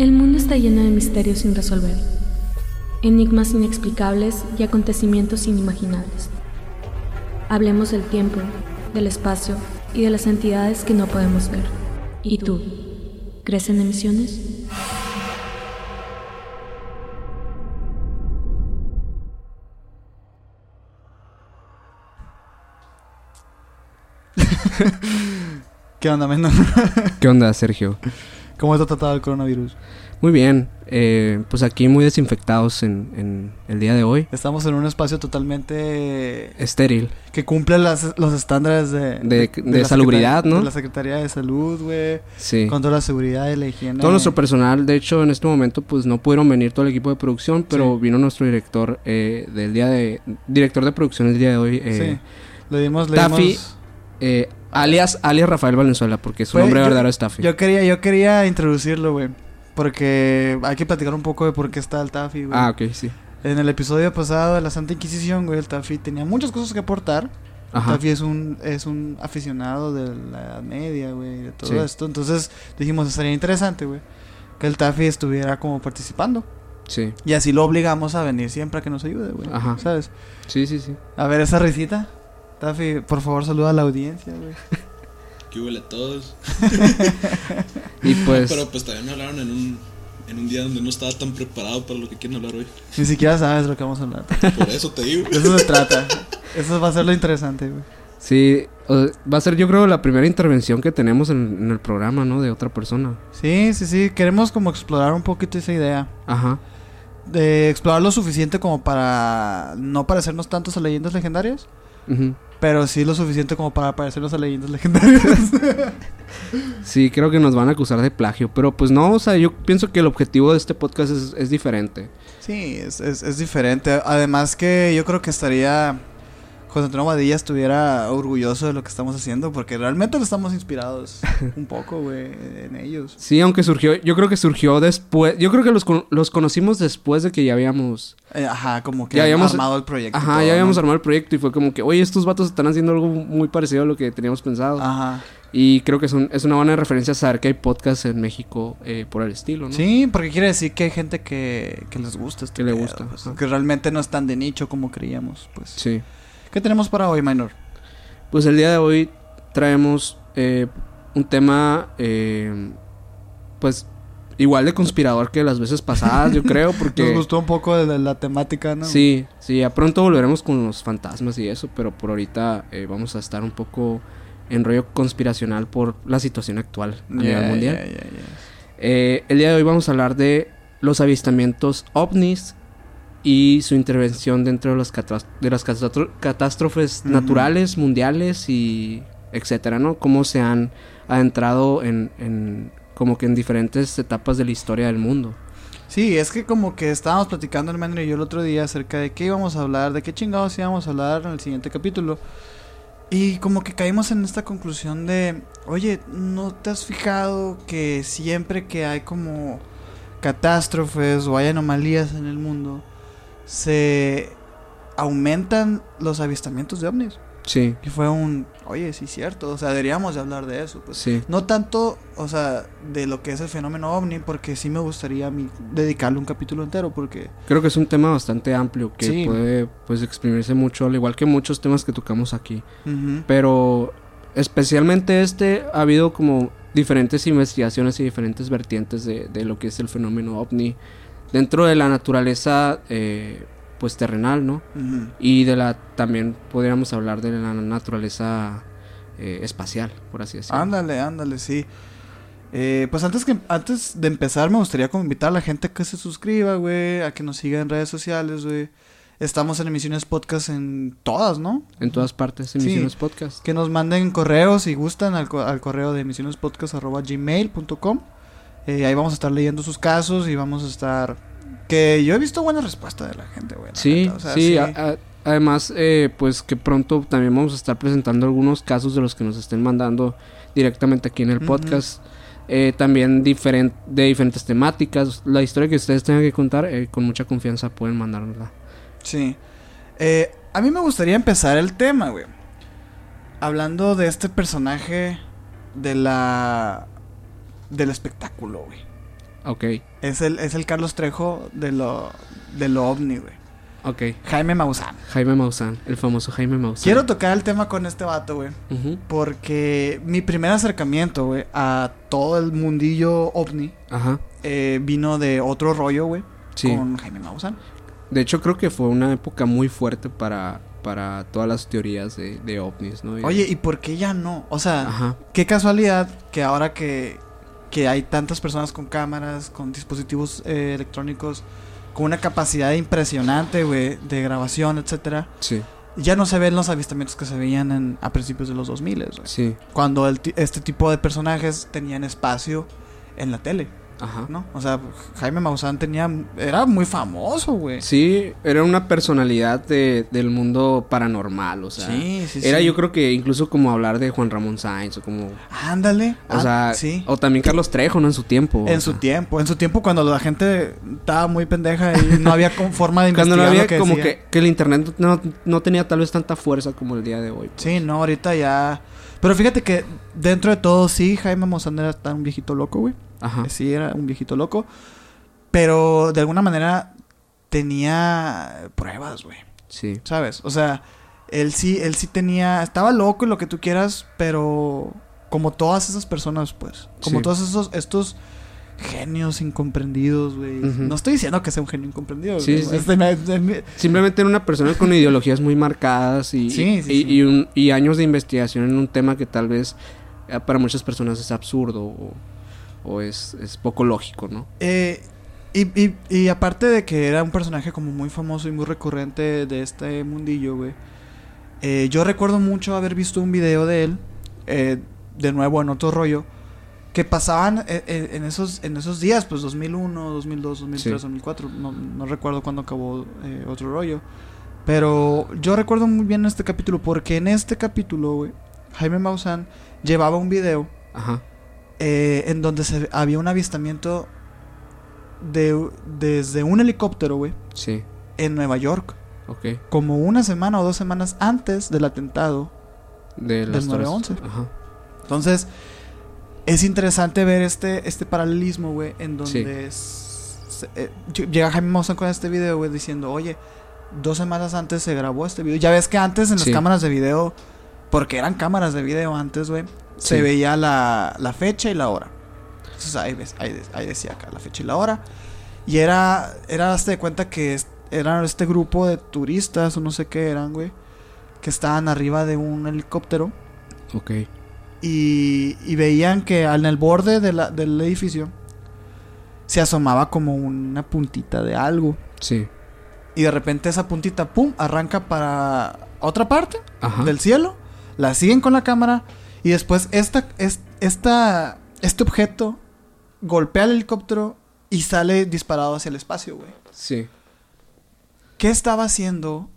El mundo está lleno de misterios sin resolver, enigmas inexplicables y acontecimientos inimaginables. Hablemos del tiempo, del espacio y de las entidades que no podemos ver. ¿Y tú? ¿Crees en emisiones? ¿Qué onda, Mendo? ¿Qué onda, Sergio? ¿Cómo está tratado el coronavirus? Muy bien, eh, pues aquí muy desinfectados en, en el día de hoy. Estamos en un espacio totalmente Estéril. que cumple las- los estándares de, De- de la salubridad, ¿no? De la Secretaría de Salud, güey. Sí. Con toda la seguridad y la higiene. Todo nuestro personal, de hecho, en este momento, pues no pudieron venir todo el equipo de producción, pero Sí. vino nuestro director eh, del día de... Director de producción el día de hoy, eh, Sí. Le dimos, le Taffy. dimos- eh, alias, alias Rafael Valenzuela, porque su nombre yo- verdadero es Taffy. Yo quería, yo quería introducirlo, güey. Porque hay que platicar un poco de por qué está el Taffy, güey. Ah, ok, sí. En el episodio pasado de la Santa Inquisición, güey, el Taffy tenía muchas cosas que aportar. Ajá. Taffy es un, es un aficionado de la Edad Media, güey, de todo Sí. esto. Entonces dijimos, estaría interesante, güey, que el Taffy estuviera como participando. Sí, Y así lo obligamos a venir siempre a que nos ayude, güey. Ajá. ¿Sabes? sí, sí, sí. A ver esa risita. Taffy, por favor, saluda a la audiencia, güey. Que huele a todos. Y pues... Pero pues también me hablaron en un, en un día donde no estaba tan preparado para lo que quieren hablar hoy. Ni siquiera sabes lo que vamos a hablar. Por eso te digo. De eso se trata. Eso va a ser lo interesante, güey. Sí, o- va a ser yo creo la primera intervención que tenemos en, en el programa, ¿no? De otra persona. Sí, sí, sí. Queremos como explorar un poquito esa idea. Ajá. De explorar lo suficiente como para no parecernos tantos a leyendas legendarias. Ujú. Pero sí lo suficiente como para parecernos a leyendas legendarias. Sí, creo que nos van a acusar de plagio, pero pues no, o sea, yo pienso que el objetivo de este podcast es, es diferente. sí, es, es, es diferente. Además que yo creo que estaría... José Antonio Badilla estuviera orgulloso de lo que estamos haciendo. Porque realmente lo estamos inspirados un poco, güey, en ellos. Sí, aunque surgió, yo creo que surgió después, yo creo que los, los conocimos después de que ya habíamos, Eh, ajá, como que Ya habíamos- armado el proyecto. ajá, todo, ya habíamos ¿no? armado el proyecto y fue como que, oye, estos vatos están haciendo algo muy parecido a lo que teníamos pensado. Ajá. Y creo que es, un- es una buena referencia saber que hay podcasts en México eh, por el estilo, ¿no? Sí, porque quiere decir que hay gente que, que les gusta este Que le gusta, pues, que realmente no es tan de nicho como creíamos, pues. Sí. ¿Qué tenemos para hoy, Minor? Pues el día de hoy traemos eh, un tema, eh, pues, igual de conspirador que las veces pasadas, yo creo, porque... Nos gustó un poco de la, la temática, ¿no? Sí, sí, ya pronto volveremos con los fantasmas y eso, pero por ahorita eh, vamos a estar un poco en rollo conspiracional por la situación actual a nivel mundial. Eh, el día de hoy vamos a hablar de los avistamientos ovnis y su intervención dentro de, catás- de las catástrofes naturales, mundiales y etcétera, ¿no? Cómo se han adentrado en, en como que en diferentes etapas de la historia del mundo. Sí, es que como que estábamos platicando, hermano, y yo el otro día acerca de qué íbamos a hablar, de qué chingados íbamos a hablar en el siguiente capítulo. Y como que caímos en esta conclusión de, oye, ¿no te has fijado que siempre que hay como catástrofes o hay anomalías en el mundo, se aumentan los avistamientos de ovnis? Sí, Y fue un, oye, sí, cierto, o sea, deberíamos de hablar de eso, pues. sí. No tanto, o sea, de lo que es el fenómeno ovni, porque sí me gustaría a mí dedicarle un capítulo entero, porque... Creo que es un tema bastante amplio que Sí. puede pues exprimirse mucho, al igual que muchos temas que tocamos aquí. Pero especialmente este ha habido como diferentes investigaciones y diferentes vertientes de, de lo que es el fenómeno ovni dentro de la naturaleza eh, pues terrenal, ¿no? Y de la también podríamos hablar de la naturaleza eh, espacial, por así decirlo. Ándale, ándale, sí. Eh, pues antes que antes de empezar me gustaría como invitar a la gente a que se suscriba, güey, a que nos siga en redes sociales, güey. Estamos en emisiones podcast en todas, ¿no? En todas partes, en Sí. Podcast. Que nos manden correos si gustan al, co- al correo de emisionespodcast.gmail.com eh, Ahí vamos a estar leyendo sus casos y vamos a estar... Que yo he visto buena respuesta de la gente, güey. Sí, neta, o sea, sí, a- a- además, eh, pues que pronto también vamos a estar presentando algunos casos de los que nos estén mandando directamente aquí en el podcast. Eh, también diferen- de diferentes temáticas. La historia que ustedes tengan que contar, eh, con mucha confianza pueden mandárnosla. Sí. Eh, a mí me gustaría empezar el tema, güey. Hablando de este personaje de la... del espectáculo, güey. Ok, Es el, es el Carlos Trejo de lo, de lo ovni, güey. ok. Jaime Maussan. Jaime Maussan, el famoso Jaime Maussan. Quiero tocar el tema con este vato, güey. Porque mi primer acercamiento, güey, a todo el mundillo ovni Ajá, eh, vino de otro rollo, güey. sí. Con Jaime Maussan. De hecho, creo que fue una época muy fuerte para, para todas las teorías de, de ovnis, ¿no? Y- Oye, ¿y por qué ya no? O sea, Ajá, qué casualidad que ahora que, que hay tantas personas con cámaras, con dispositivos eh, electrónicos, con una capacidad impresionante, güey, de grabación, etcétera, sí, ya no se ven los avistamientos que se veían en- a principios de los 2000, güey. sí, Cuando el este tipo de personajes tenían espacio en la tele, ajá. ¿no? O sea, Jaime Maussan tenía... Era muy famoso, güey. Sí, era una personalidad de- del mundo paranormal, o sea. sí, sí, Era sí. yo creo que incluso como hablar de Juan Ramón Sáenz o como... Ándale. O ah, sea, sí. o también Carlos Trejo, ¿no? En su tiempo. En su sea. tiempo, en su tiempo cuando la gente estaba muy pendeja y no había forma de Cuando investigar no había lo que como que, que el internet no, no tenía tal vez tanta fuerza como el día de hoy. pues. Sí, no, ahorita ya... Pero fíjate que dentro de todo sí, Jaime Maussan era tan un viejito loco, güey. Ajá. Sí, era un viejito loco. Pero de alguna manera tenía pruebas, güey. Sí. ¿Sabes? O sea, él sí, él sí tenía... Estaba loco y lo que tú quieras, pero... Como todas esas personas, pues. Como Sí. todos esos... Estos genios incomprendidos, güey. No estoy diciendo que sea un genio incomprendido. Sí, güey. sí. Este me- este me- Simplemente era una persona con ideologías muy marcadas y, Sí, y, sí. y un- y años de investigación en un tema que tal vez eh, para muchas personas es absurdo o, o es, es poco lógico, ¿no? Eh, y, y, y aparte de que era un personaje como muy famoso y muy recurrente de este mundillo, güey. eh, yo recuerdo mucho haber visto un video de él, eh, de nuevo en otro rollo, que pasaban eh, eh, en, esos, en esos días, pues 2001, 2002, 2003, Sí. 2004, no, no recuerdo cuándo acabó eh, otro rollo. Pero yo recuerdo muy bien este capítulo, porque en este capítulo, güey, Jaime Maussan llevaba un video Ajá. Eh, en donde se, había un avistamiento de, desde un helicóptero, güey, Sí. en Nueva York, Ok. como una semana o dos semanas antes del atentado. De Del torres. 9/11. Ajá. Entonces, es interesante ver este, este paralelismo, güey, en donde Sí. es- se- eh, ll- llega Jaime Maussan con este video, güey, diciendo, oye, dos semanas antes se grabó este video. Ya ves que antes en las Sí. cámaras de video, porque eran cámaras de video antes, güey, se Sí. veía la, la fecha y la hora. Entonces ahí, ves, ahí, ahí decía acá la fecha y la hora. Y era, era hazte de cuenta que es- era este grupo de turistas o no sé qué eran, güey, que estaban arriba de un helicóptero Ok. y, y veían que en el borde de la- del edificio se asomaba como una puntita de algo. Sí. Y de repente esa puntita, ¡pum!, arranca para otra parte Ajá. del cielo. La siguen con la cámara. Y después esta, es- esta, este objeto golpea el helicóptero y sale disparado hacia el espacio, güey. Sí. ¿Qué estaba haciendo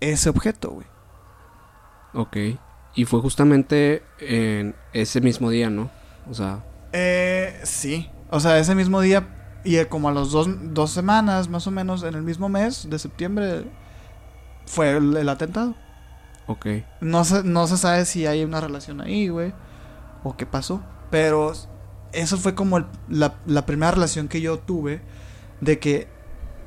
ese objeto, güey? Ok. Y fue justamente en ese mismo día, ¿no? O sea, Eh, sí. O sea, ese mismo día y eh, como a los dos, dos semanas, más o menos, en el mismo mes de septiembre, fue el, el atentado. Ok. No se, no se sabe si hay una relación ahí, güey, o qué pasó. Pero eso fue como el- la, la primera relación que yo tuve de que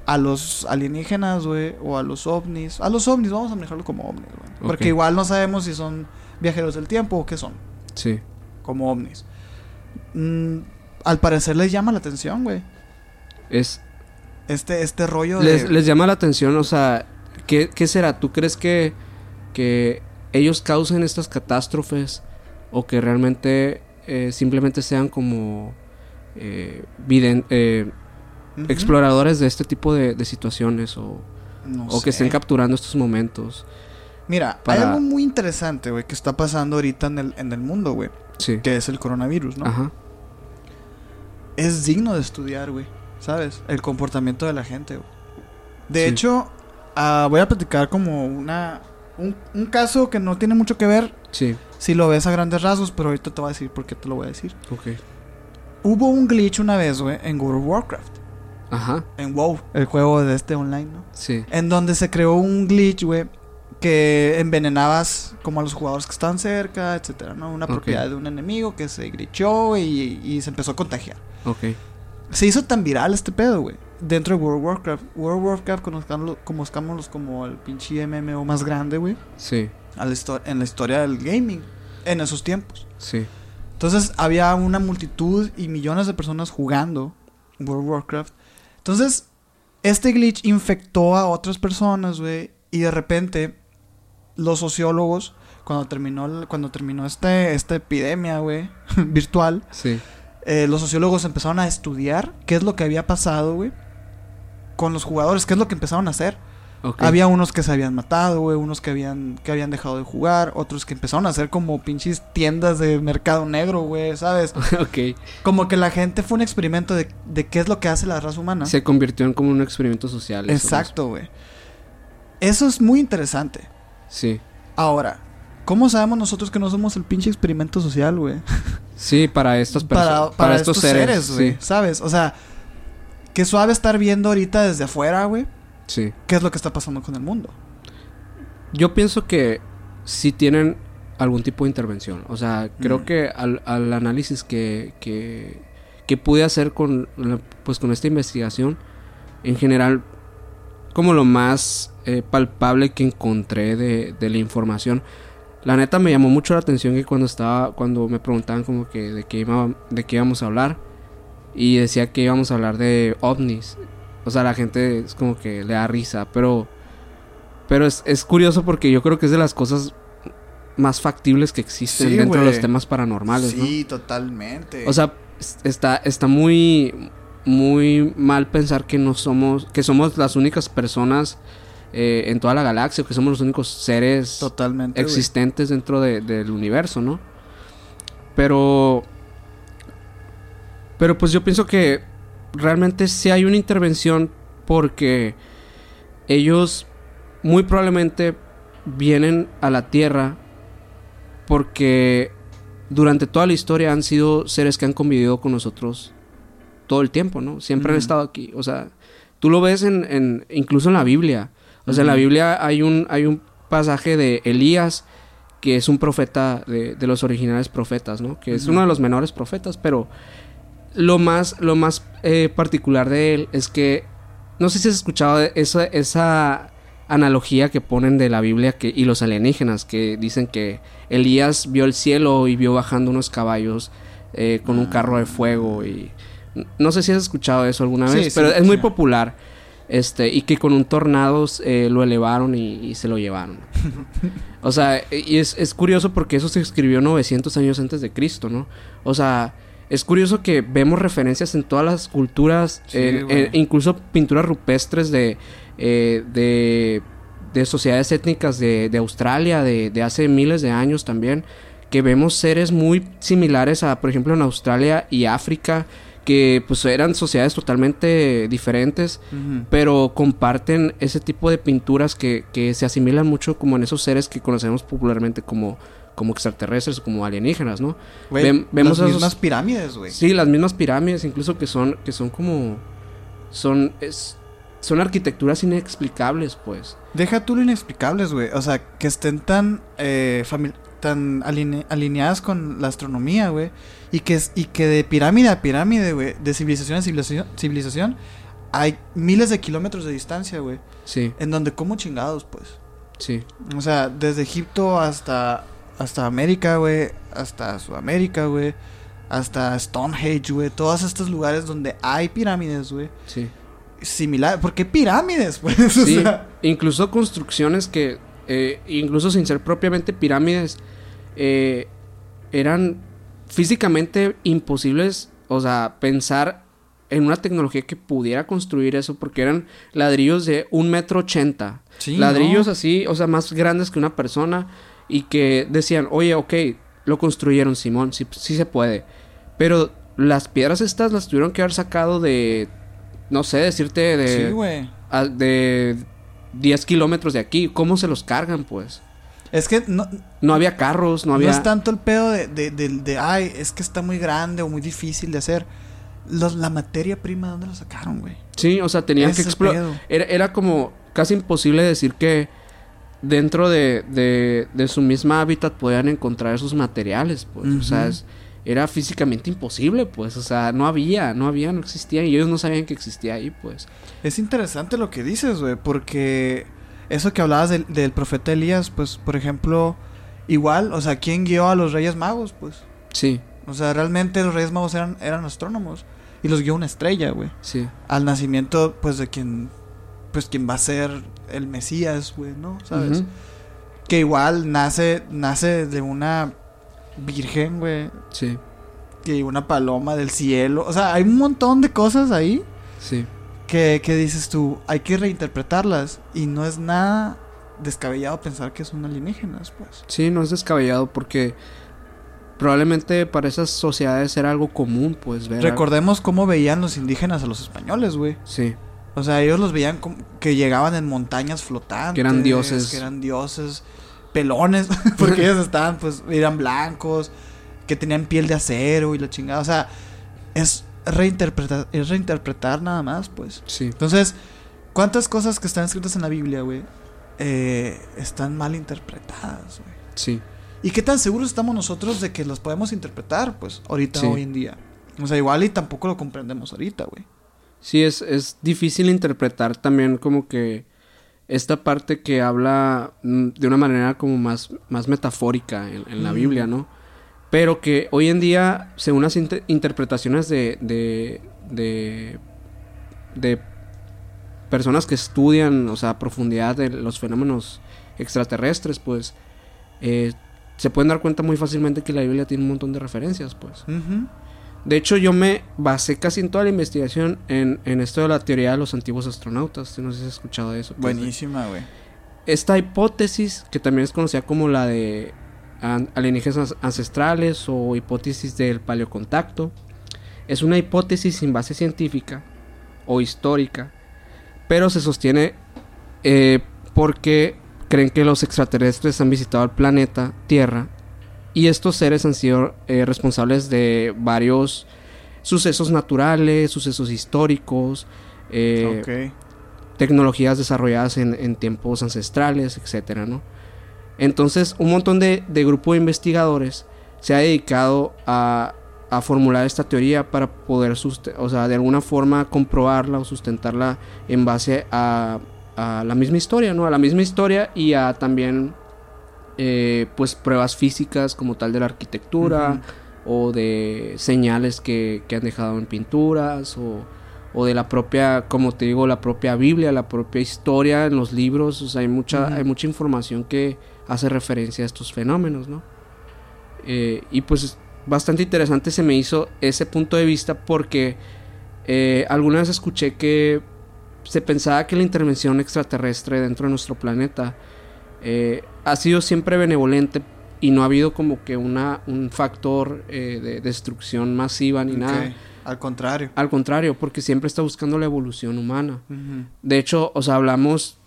a los alienígenas, güey, o a los ovnis, a los ovnis, vamos a manejarlo como ovnis, güey. Porque igual no sabemos si son viajeros del tiempo o qué son Sí. como ovnis. Mm, al parecer les llama la atención, güey. Es, Este, este rollo les, de... les llama la atención, o sea, ¿qué, qué será? ¿Tú crees que, que ellos causen estas catástrofes o que realmente eh, simplemente sean como eh, viden- eh, exploradores de este tipo de, de situaciones o, No o que estén capturando estos momentos? Mira, hay algo muy interesante, güey, que está pasando ahorita en el, en el mundo, güey. Sí. Que es el coronavirus, ¿no? Ajá. Es digno de estudiar, güey. ¿Sabes? El comportamiento de la gente, güey. De Sí. hecho, ah, voy a platicar como una... Un, un caso que no tiene mucho que ver Sí. si lo ves a grandes rasgos, pero ahorita te voy a decir por qué te lo voy a decir. Ok. Hubo un glitch una vez, güey, en World of Warcraft. Ajá. En WoW, el juego de este online, ¿no? Sí. En donde se creó un glitch, güey, que envenenabas como a los jugadores que estaban cerca, etcétera, ¿no? Una propiedad de un enemigo que se glitchó y, y se empezó a contagiar. Ok. Se hizo tan viral este pedo, güey. Dentro de World of Warcraft. World of Warcraft conozcámoslo, conozcámoslos como el pinche MMO más grande, güey. Sí, a la histo- En la historia del gaming. En esos tiempos. sí. Entonces había una multitud y millones de personas jugando World of Warcraft. Entonces, este glitch infectó a otras personas, güey. Y de repente, los sociólogos, cuando terminó, cuando terminó este, esta epidemia, güey, virtual, Sí. eh, los sociólogos empezaron a estudiar qué es lo que había pasado, güey, con los jugadores, qué es lo que empezaron a hacer. Había unos que se habían matado, güey, unos que habían, que habían dejado de jugar, otros que empezaron a hacer como pinches tiendas de mercado negro, güey, ¿sabes? ok. Como que la gente fue un experimento de, de qué es lo que hace la raza humana. Se convirtió en como un experimento social. Exacto, güey. Eso es muy interesante. Sí. Ahora, ¿cómo sabemos nosotros que no somos el pinche experimento social, güey? Sí, para estas Para, personas. para, estos, seres, güey. sí. ¿Sabes? O sea, qué suave estar viendo ahorita desde afuera, güey, sí. qué es lo que está pasando con el mundo. Yo pienso que sí tienen algún tipo de intervención. O sea, creo Mm. que al, al análisis que, que, que pude hacer con, la- pues, con esta investigación, en general, como lo más eh, palpable que encontré de, de la información, la neta me llamó mucho la atención que cuando estaba, cuando me preguntaban como que de qué, iba, de qué íbamos a hablar, y decía que íbamos a hablar de ovnis. O sea, la gente es como que le da risa, pero... Pero es, es curioso porque yo creo que es de las cosas más factibles que existen Sí, dentro de los temas paranormales, ¿no? sí, totalmente. O sea, es- está, está muy, muy mal pensar que no somos, que somos las únicas personas eh, en toda la galaxia, que somos los únicos seres totalmente. existentes dentro de- del universo, ¿no? Pero, pero pues yo pienso que realmente sí hay una intervención porque ellos muy probablemente vienen a la Tierra porque durante toda la historia han sido seres que han convivido con nosotros todo el tiempo, ¿no? Siempre han estado aquí. O sea, tú lo ves en, en- incluso en la Biblia. O sea, en la. Biblia hay un, hay un pasaje de Elías que es un profeta de, de los originales profetas, ¿no? Que es uno de los menores profetas, pero lo más, lo más eh, particular de él es que no sé si has escuchado esa, esa analogía que ponen de la Biblia que, y los alienígenas, que dicen que Elías vio el cielo y vio bajando unos caballos eh, con un carro de fuego y no sé si has escuchado eso alguna vez, sí, pero es muy popular. Este, y que con un tornado eh, lo elevaron y, y se lo llevaron. o sea, y es, es curioso porque eso se escribió 900 años antes de Cristo, ¿no? O sea, es curioso que vemos referencias en todas las culturas, Sí, en- güey. en- incluso pinturas rupestres de, eh, de, de sociedades étnicas de, de Australia, de, de hace miles de años también, que vemos seres muy similares a, por ejemplo, en Australia y África, que pues eran sociedades totalmente diferentes, pero comparten ese tipo de pinturas que, que se asimilan mucho como en esos seres que conocemos popularmente como, como extraterrestres o como alienígenas, ¿no? Vemos las esos- mismas pirámides, güey. Sí, las mismas pirámides, incluso que son, que son como. Son. Es, son arquitecturas inexplicables, pues. Deja tú lo inexplicables, güey. O sea, que estén tan, eh, tan aline- alineadas con la astronomía, güey. Y que, es- y que de pirámide a pirámide, güey, de civilización a civilización, civilización, hay miles de kilómetros de distancia, güey. Sí, En donde como chingados, pues. sí. O sea, desde Egipto hasta, hasta América, güey. Hasta Sudamérica, güey. Hasta Stonehenge, güey. Todos estos lugares donde hay pirámides, güey. Sí. Similar. ¿Por qué pirámides, pues? O Sí, sea, incluso construcciones que, eh, incluso sin ser propiamente pirámides, eh, eran físicamente imposibles, o sea, pensar en una tecnología que pudiera construir eso, porque eran ladrillos de un metro ochenta, sí, ladrillos ¿no? así, o sea, más grandes que una persona, y que decían, oye, ok, lo construyeron, Simón, sí, sí se puede, pero las piedras estas las tuvieron que haber sacado de, no sé, decirte de Sí, güey. de 10 kilómetros de aquí. ¿Cómo se los cargan, pues? Es que no, No había carros, no no, había... es tanto el pedo de, de, de- de, ay, es que está muy grande o muy difícil de hacer. Los, la materia prima, ¿dónde la sacaron, güey? Sí, o sea, tenían Ese que pedo. Era, era como casi imposible decir que dentro de, de, de su misma hábitat podían encontrar esos materiales, pues. O sea, es, era físicamente imposible, pues, o sea, no había, no había, no existía y ellos no sabían que existía ahí, pues. Es interesante lo que dices, güey, porque eso que hablabas del, del profeta Elías, pues, por ejemplo, igual, o sea, ¿quién guió a los Reyes Magos? Pues, Sí, o sea, realmente los Reyes Magos eran, eran astrónomos y los guió una estrella, güey. sí, Al nacimiento, pues, de quien, pues, quien va a ser el Mesías, güey, ¿no? ¿Sabes? Que igual nace, nace de una virgen, güey, sí, que una paloma del cielo. O sea, hay un montón de cosas ahí sí, que, que dices tú, hay que reinterpretarlas. Y no es nada descabellado pensar que son alienígenas, pues. sí, no es descabellado porque probablemente para esas sociedades era algo común, pues, ver. Recordemos cómo veían los indígenas a los españoles, güey. Sí, O sea, ellos los veían como que llegaban en montañas flotantes. Que eran dioses. Que eran dioses. Pelones. porque ellos estaban, pues, eran blancos. Que tenían piel de acero y la chingada. O sea, es reinterpretar, es reinterpretar nada más, pues. sí, Entonces, ¿cuántas cosas que están escritas en la Biblia, güey? eh, están mal interpretadas, güey. sí, ¿Y qué tan seguros estamos nosotros de que las podemos interpretar, pues, ahorita, Sí. hoy en día? O sea, igual y tampoco lo comprendemos ahorita, güey. Sí, es, es difícil interpretar también como que esta parte que habla mm, de una manera como más, más metafórica en, en la Mm. Biblia, ¿no? Pero que hoy en día, según las inter- interpretaciones de, de, de, de personas que estudian, o sea, a profundidad de los fenómenos extraterrestres, pues, eh, se pueden dar cuenta muy fácilmente que la Biblia tiene un montón de referencias, pues. De hecho, yo me basé casi en toda la investigación en, en esto de la teoría de los antiguos astronautas. No sé si has escuchado de eso. Buenísima, güey. Esta hipótesis, que también es conocida como la de alienígenas ancestrales o hipótesis del paleocontacto, es una hipótesis sin base científica o histórica, pero se sostiene eh, porque creen que los extraterrestres han visitado el planeta Tierra y estos seres han sido eh, responsables de varios sucesos naturales, sucesos históricos, eh, tecnologías desarrolladas en, en tiempos ancestrales, etcétera, ¿no? Entonces, un montón de, de grupo de investigadores se ha dedicado a, a formular esta teoría para poder, o sea, de alguna forma comprobarla o sustentarla en base a, a la misma historia, ¿no? A la misma historia y a también, eh, pues, pruebas físicas como tal de la arquitectura o de señales que, que han dejado en pinturas o, o de la propia, como te digo, la propia Biblia, la propia historia en los libros, o sea, hay mucha, hay mucha información que hace referencia a estos fenómenos, ¿no? Eh, y pues es bastante interesante se me hizo ese punto de vista porque eh, alguna vez escuché que se pensaba que la intervención extraterrestre dentro de nuestro planeta eh, ha sido siempre benevolente y no ha habido como que una, un factor eh, de destrucción masiva ni nada. Ok. Al contrario. Al contrario, porque siempre está buscando la evolución humana. De hecho, o sea, hablamos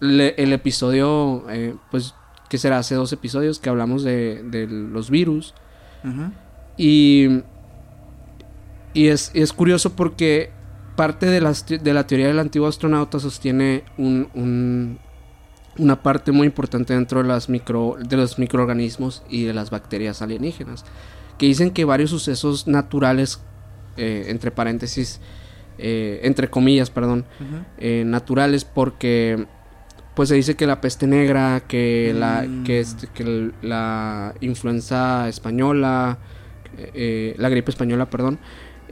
le- el episodio, eh, pues, que será hace dos episodios que hablamos de, de los virus. Y, y es, es curioso porque parte de, las de la teoría del antiguo astronauta sostiene un, un- una parte muy importante dentro de, las micro, de los microorganismos y de las bacterias alienígenas. Que dicen que varios sucesos naturales, eh, entre paréntesis, eh, entre comillas, perdón, eh, naturales porque pues se dice que la peste negra, que la Mm. que, este, que la influenza española, la gripe española, perdón,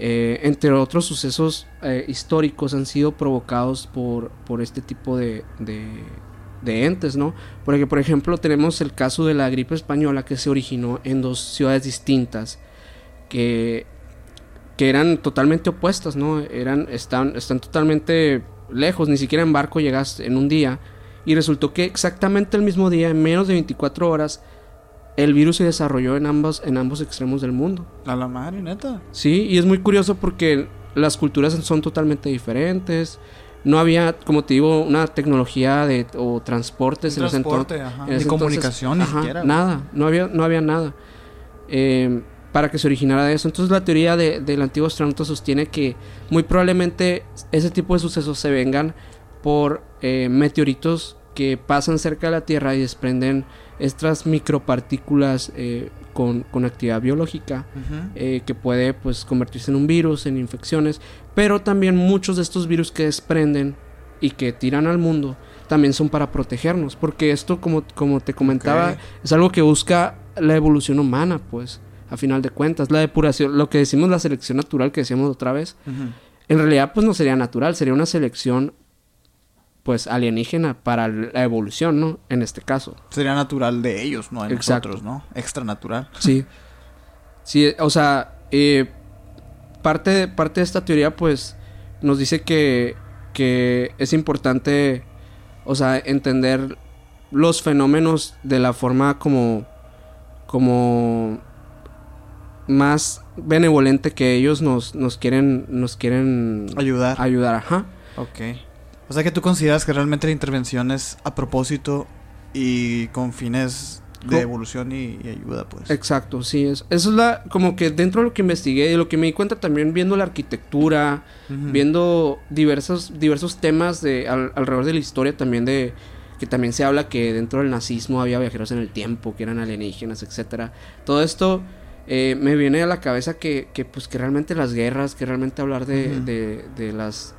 eh, entre otros sucesos eh, históricos han sido provocados por, por este tipo de, de, de entes, ¿no? Porque, por ejemplo, tenemos el caso de la gripe española que se originó en dos ciudades distintas, que, que eran totalmente opuestas, ¿no? Eran, están, están totalmente lejos, ni siquiera en barco llegas en un día. Y resultó que exactamente el mismo día, en menos de 24 horas, el virus se desarrolló en ambos, en ambos extremos del mundo. A la madre, neta. Sí, y es muy curioso porque las culturas son totalmente diferentes. No había, como te digo, una tecnología de, o transportes en ese entonces. transporte, ajá. en Ni ese entonces- comunicación, ni ajá, siquiera. Nada, no había, no había nada. eh, para que se originara de eso. Entonces la teoría de- del antiguo astronauta sostiene que muy probablemente ese tipo de sucesos se vengan por eh, meteoritos que pasan cerca de la Tierra y desprenden estas micropartículas eh, con, con actividad biológica eh, que puede pues convertirse en un virus, en infecciones, pero también muchos de estos virus que desprenden y que tiran al mundo también son para protegernos, porque esto como, como te comentaba es algo que busca la evolución humana, pues a final de cuentas, la depuración, lo que decimos la selección natural que decíamos otra vez, en realidad pues no sería natural, sería una selección pues alienígena para la evolución, ¿no? En este caso. Sería natural de ellos, no de Exacto. nosotros, ¿no? Extra natural. Sí. Sí, o sea, eh, parte, de- parte de esta teoría, pues, nos dice que, que es importante, o sea, entender los fenómenos de la forma como, como más benevolente que ellos nos, nos quieren, nos quieren Ayudar. ayudar, ajá. Ok. O sea que tú consideras que realmente la intervención es a propósito y con fines de evolución y, y ayuda, pues. Exacto, sí, es, eso es la, como que dentro de lo que investigué y lo que me di cuenta también viendo la arquitectura, viendo diversos, diversos temas de, al- alrededor de la historia también de que también se habla que dentro del nazismo había viajeros en el tiempo, que eran alienígenas, etcétera. Todo esto eh, me viene a la cabeza que, que, pues que realmente las guerras, que realmente hablar de, de, de las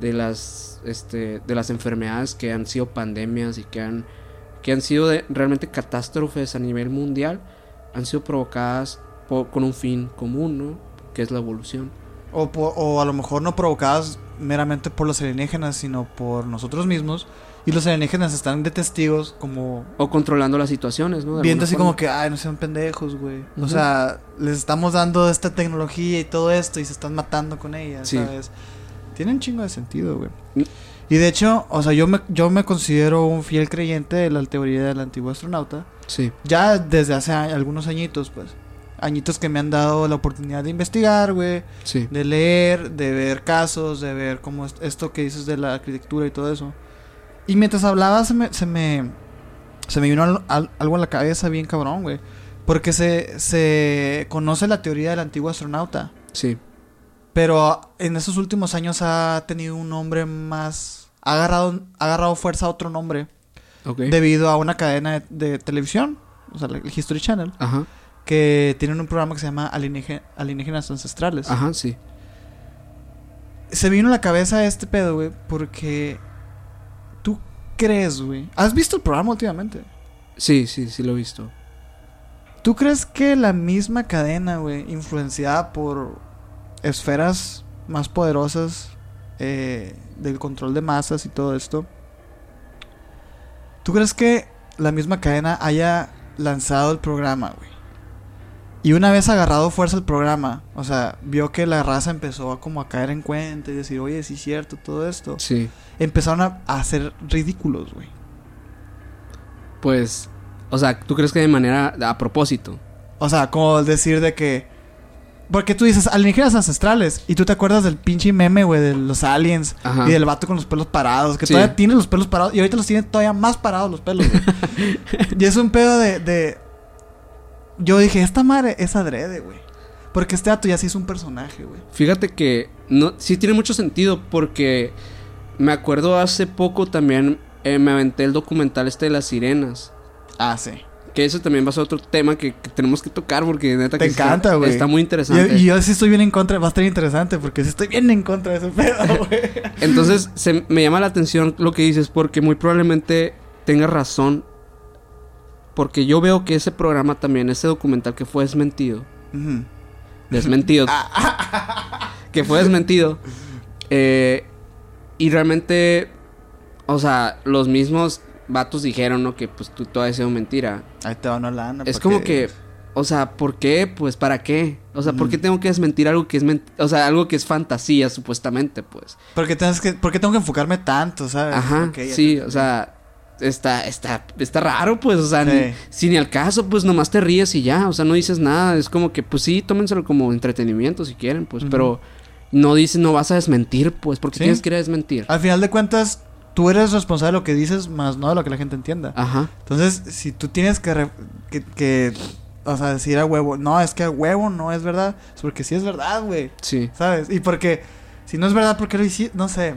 de las este de las enfermedades que han sido pandemias y que han que han sido de- realmente catástrofes a nivel mundial han sido provocadas po- con un fin común, ¿no? Que es la evolución. O, po- o a lo mejor no provocadas meramente por los alienígenas, sino por nosotros mismos. Y los alienígenas están de testigos como... O controlando las situaciones, ¿no? Viendo así forma. como que, ay, no sean pendejos, güey. O sea, les estamos dando esta tecnología y todo esto y se están matando con ella, Sí. ¿sabes? Tiene un chingo de sentido, güey. Mm. Y de hecho, o sea, yo me, yo me considero un fiel creyente de la teoría del antiguo astronauta. Sí, Ya desde hace a- algunos añitos, pues. Añitos que me han dado la oportunidad de investigar, güey. sí. De leer, de ver casos, de ver cómo es esto que dices de la arquitectura y todo eso. Y mientras hablaba se me, se me, se me vino al- al- algo en la cabeza bien cabrón, güey. Porque se, se conoce la teoría del antiguo astronauta. Sí, Pero en esos últimos años ha tenido un nombre más... Ha agarrado, ha agarrado fuerza a otro nombre. ok. Debido a una cadena de, de televisión. O sea, el History Channel. Ajá, Que tienen un programa que se llama Alieníge- Alienígenas Ancestrales. ajá, sí. Se vino a la cabeza este pedo, güey, porque tú crees, güey. ¿Has visto el programa últimamente? Sí, sí, sí lo he visto. ¿Tú crees que la misma cadena, güey, influenciada por esferas más poderosas eh, del control de masas y todo esto, ¿tú crees que la misma cadena haya lanzado el programa, güey? Y una vez agarrado fuerza el programa, o sea, vio que la raza empezó a como a caer en cuenta y decir, oye, sí es cierto, todo esto. Sí. Empezaron a, a hacer ridículos, güey. Pues, o sea, ¿tú crees que de manera a propósito? O sea, como decir de que... Porque tú dices alienígenas ancestrales y tú te acuerdas del pinche meme, güey, de los aliens Ajá. y del vato con los pelos parados, que Sí. todavía tiene los pelos parados y ahorita los tiene todavía más parados los pelos, güey. y es un pedo de, de... Yo dije, esta madre es adrede, güey. Porque este dato ya sí es un personaje, güey. Fíjate que no, sí tiene mucho sentido porque me acuerdo hace poco también eh, me aventé el documental este de las sirenas. Ah, sí. Que eso también va a ser otro tema que, que tenemos que tocar porque neta Te que está- encanta, güey. Está muy interesante. Y, y yo sí estoy bien en contra, va a estar interesante porque sí estoy bien en contra de ese pedo, güey. Entonces se, me llama la atención lo que dices porque muy probablemente tengas razón. Porque yo veo que ese programa también, ese documental que fue desmentido. Desmentido. que fue desmentido. eh, y realmente, o sea, los mismos vatos dijeron, ¿no? Que pues tú todo ha sido mentira. Ahí te va una lana. Es como que, o sea, ¿por qué? Pues para qué. O sea, ¿por qué Ujú. tengo que desmentir algo que es o sea, algo que es fantasía supuestamente, pues? Porque tienes que, ¿Por qué tengo que enfocarme tanto, sabes? Ajá, sí, te- o sea, está, está, está raro, pues, o sea, Sí. ni, si ni al caso, pues nomás te ríes y ya, o sea, no dices nada, es como que, pues sí, tómenselo como entretenimiento si quieren, pues, pero no dices, no vas a desmentir, pues, porque Sí. tienes que ir a desmentir. Al final de cuentas, tú eres responsable de lo que dices, más no de lo que la gente entienda. Ajá, Entonces, si tú tienes que, re- que, que, o sea, decir a huevo, no, es que a huevo no es verdad, es porque sí es verdad, güey, sí, ¿sabes? Y porque, si no es verdad, ¿por qué lo hiciste? No sé.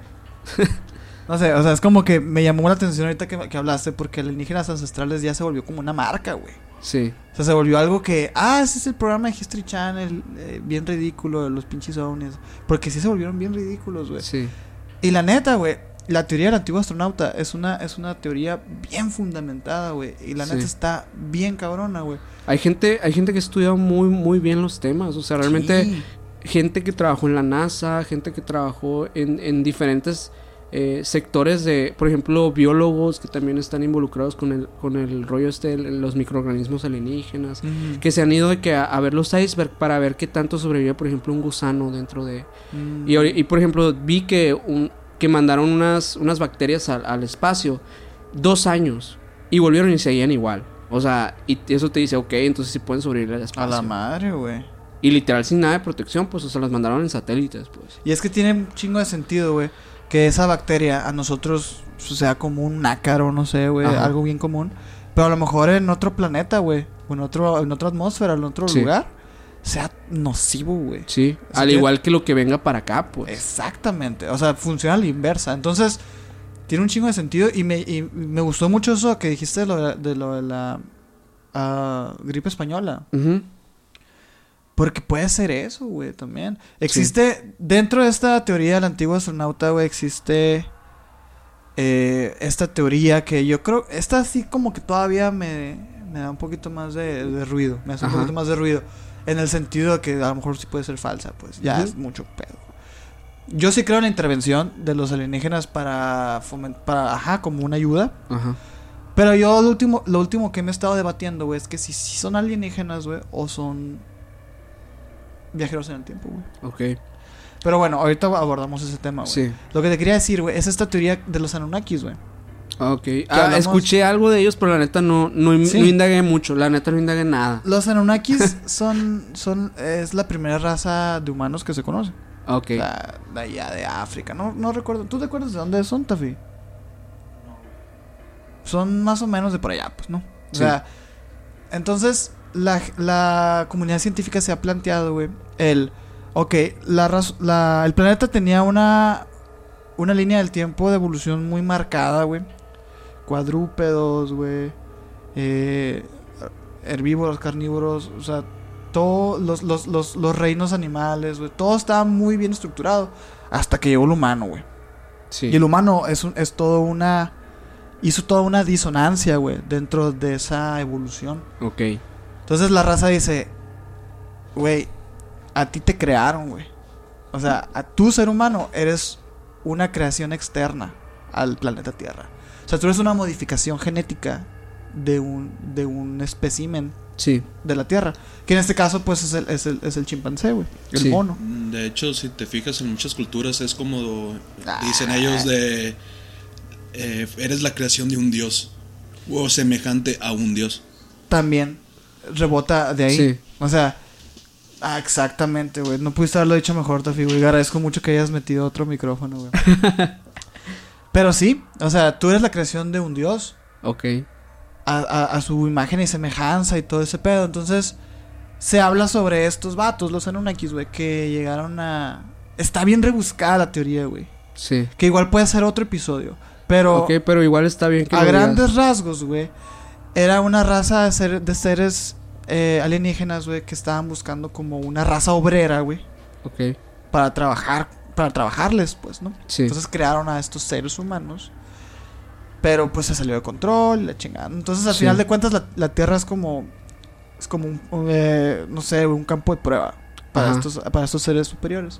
No sé, o sea, es como que me llamó la atención ahorita que, que hablaste porque alienígenas ancestrales ya se volvió como una marca, güey. Sí. O sea, se volvió algo que, ah, ese es el programa de History Channel, eh, bien ridículo, los pinches ovnis. Porque sí se volvieron bien ridículos, güey. Sí. Y la neta, güey, la teoría del antiguo astronauta es una, es una teoría bien fundamentada, güey. Y la Sí. neta está bien cabrona, güey. Hay gente, hay gente que estudia muy, muy bien los temas. O sea, realmente Sí. gente que trabajó en la NASA, gente que trabajó en, en diferentes eh, sectores de, por ejemplo, biólogos que también están involucrados con el, con el rollo este de los microorganismos alienígenas. Que se han ido de que a, a ver los iceberg para ver qué tanto sobrevive, por ejemplo, un gusano dentro de... Mm. Y, y, por ejemplo, vi que, un, que mandaron unas, unas bacterias al, al espacio dos años y volvieron y seguían igual. O sea, y eso te dice, ok, entonces sí pueden sobrevivir al A espacio. la madre, güey. Y literal sin nada de protección, pues, o sea, las mandaron en satélites, pues. Y es que tiene un chingo de sentido, güey. Que esa bacteria a nosotros pues, sea como un nácaro, no sé, güey. Algo bien común. Pero a lo mejor en otro planeta, güey. O en, otro, en otra atmósfera, en otro Sí. lugar. Sea nocivo, güey. Sí, al que- igual que lo que venga para acá, pues. Exactamente. O sea, funciona a la inversa. Entonces, tiene un chingo de sentido. Y me, y me gustó mucho eso que dijiste de lo de, de lo de la ah, gripe española. Porque puede ser eso, güey, también. Existe, dentro de esta teoría del antiguo astronauta, güey, existe eh, esta teoría que yo creo, esta sí como que todavía me, me da un poquito más de, de ruido, me hace un poquito más de ruido. En el sentido de que a lo mejor sí puede ser falsa, pues ya es mucho pedo. Yo sí creo en la intervención de los alienígenas para fomentar, para, ajá, como una ayuda. Ajá. Pero yo lo último, lo último que me he estado debatiendo, güey, es que si, si son alienígenas, güey, o son viajeros en el tiempo, güey. Ok. Pero bueno, ahorita abordamos ese tema, güey. Sí. Lo que te quería decir, güey, es esta teoría de los Anunnakis, güey. Ok. Ah, escuché algo de ellos, pero la neta no, no, in- Sí. no indagué mucho. La neta no indagué nada. Los Anunnakis son, son, es la primera raza de humanos que se conoce. Ok. O sea, de allá de África. No, no recuerdo. ¿Tú te acuerdas de dónde son, Tafi? Son más o menos de por allá, pues, ¿no? O Sí. sea, entonces la, la comunidad científica se ha planteado, güey, el, ok, la, raz- la, el planeta tenía una, una línea del tiempo de evolución muy marcada, güey. Cuadrúpedos, güey. Eh, herbívoros, carnívoros, o sea, todos los, los, los, los reinos animales, güey. Todo estaba muy bien estructurado hasta que llegó el humano, güey. Sí. Y el humano es, un- es todo una... Hizo toda una disonancia, güey, dentro de esa evolución. Ok. Entonces la raza dice, güey, a ti te crearon, güey. O sea, a tu ser humano eres una creación externa al planeta Tierra. O sea, tú eres una modificación genética de un, de un espécimen Sí. de la Tierra. Que en este caso, pues, es el, es el, es el chimpancé, güey. El Sí. mono. De hecho, si te fijas en muchas culturas es como Ah. dicen ellos de eh, eres la creación de un dios o semejante a un dios. También rebota de ahí. Sí. O sea, ah, exactamente, güey. No pudiste haberlo dicho mejor, Tafi, güey. Agradezco mucho que hayas metido otro micrófono, güey. Pero sí, o sea, tú eres la creación de un dios. Ok. A, a- a su imagen y semejanza y todo ese pedo. Entonces, se habla sobre estos vatos, los Anunnakis, güey, que llegaron a... Está bien rebuscada la teoría, güey. Sí. Que igual puede ser otro episodio. Pero... Ok, pero igual está bien que a grandes rasgos, güey, era una raza de, ser- de seres eh, alienígenas, güey, que estaban buscando como una raza obrera, güey, Ok. para trabajar, para trabajarles, pues, ¿no? Sí. Entonces crearon a estos seres humanos, pero pues se salió de control, la chingada. Entonces, al Sí. final de cuentas, la, la Tierra es como, es como un, un, eh, no sé, un campo de prueba para Ajá. estos, para estos seres superiores.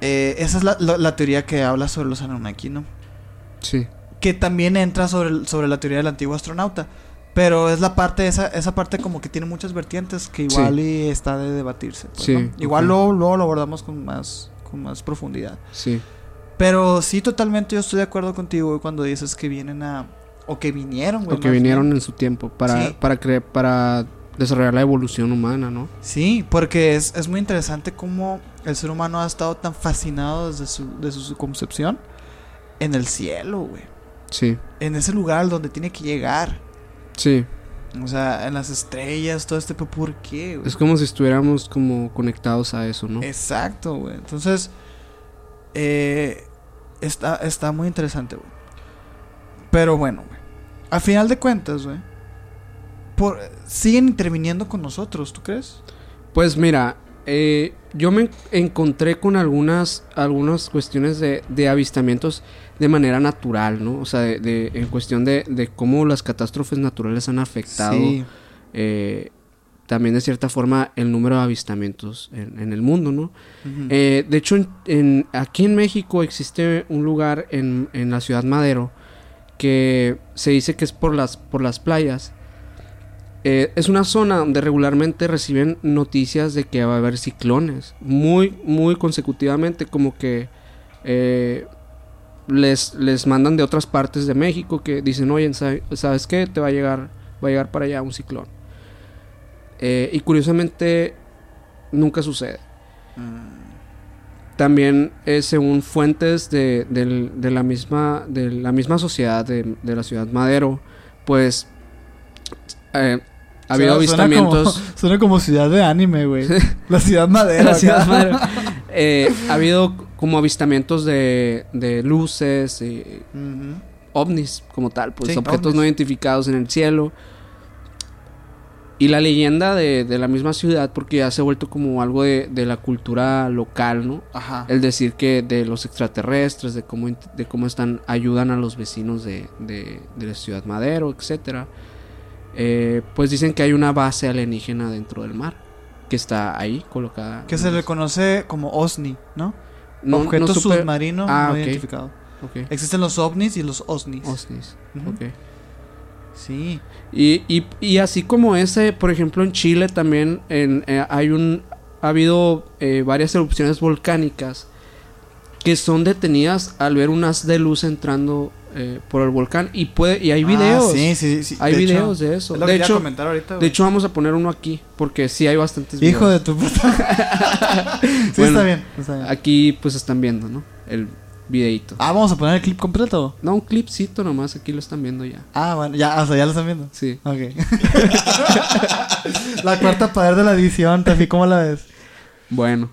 Eh, esa es la, la- la teoría que habla sobre los Anunnaki, ¿no? Sí. que también entra sobre, sobre la teoría del antiguo astronauta. Pero es la parte, esa, esa parte como que tiene muchas vertientes que Sí. igual y está de debatirse. pues, Sí, ¿no? Igual luego, luego lo abordamos con más, con más profundidad. Sí. Pero sí, totalmente yo estoy de acuerdo contigo güey, cuando dices que vienen a... O que vinieron, güey. O que vinieron bien. en su tiempo para, Sí. para, cre- para desarrollar la evolución humana, ¿no? Sí, porque es, es muy interesante cómo el ser humano ha estado tan fascinado desde su, desde su concepción en el cielo, güey. Sí. En ese lugar donde tiene que llegar. Sí. O sea, en las estrellas, todo este... pero ¿Por qué, güey? Es como si estuviéramos como conectados a eso, ¿no? Exacto, güey. Entonces, eh, está, está muy interesante, güey. Pero bueno, güey. A final de cuentas, güey. Por, siguen interviniendo con nosotros, ¿tú crees? Pues mira, eh, yo me encontré con algunas, algunas cuestiones de, de avistamientos de manera natural, ¿no? O sea, de, de- en cuestión de, de cómo las catástrofes naturales han afectado Sí. eh, también de cierta forma el número de avistamientos en, en el mundo, ¿no? Eh, de hecho, en, en- aquí en México existe un lugar en, en la ciudad Madero que se dice que es por las, por las playas. Eh, es una zona donde regularmente reciben noticias de que va a haber ciclones, muy, muy consecutivamente, como que eh, les, les mandan de otras partes de México que dicen, oye, ¿sabe- ¿sabes qué? Te va a llegar, va a llegar para allá un ciclón. Eh, y curiosamente nunca sucede. También eh, según fuentes de, del- de la misma de la misma sociedad de, de la ciudad Madero, pues eh, ha habido avistamientos. como- Suena como ciudad de anime, güey. La ciudad madera. la ciudad. Eh, ha habido como avistamientos de, de luces, y ovnis como tal, pues Sí, objetos ovnis. no identificados en el cielo. Y la leyenda de, de la misma ciudad, porque ya se ha vuelto como algo de, de la cultura local, ¿no? Ajá. El decir que de los extraterrestres, de cómo, de cómo están, ayudan a los vecinos de, de, de la ciudad Madero, etcétera. Eh, pues dicen que hay una base alienígena dentro del mar, que está ahí colocada. Que se le conoce como OSNI, ¿no? No- no Objeto supe- submarino Ah, no ok. identificado. Existen los ovnis y los OSNIs. OSNIs, Ujú. ok. Sí. Y, y, y así como ese, por ejemplo, en Chile también en, eh, hay un ha habido eh, varias erupciones volcánicas que son detenidas al ver un haz de luz entrando eh, por el volcán y puede y hay Ah, videos. sí, sí, sí. Hay De hecho, videos de eso. es lo De que hecho, comentar ahorita, de hecho vamos a poner uno aquí porque sí hay bastantes Hijo videos. de tu puta. sí, Bueno, está bien. está bien. Aquí pues están viendo, ¿no? El videito. Ah, vamos a poner el clip completo. No, un clipcito nomás, aquí lo están viendo ya. Ah, bueno, ya, o sea, ya lo están viendo. Sí. Ok. la cuarta poder de la edición, Tafi, ¿cómo la ves? Bueno.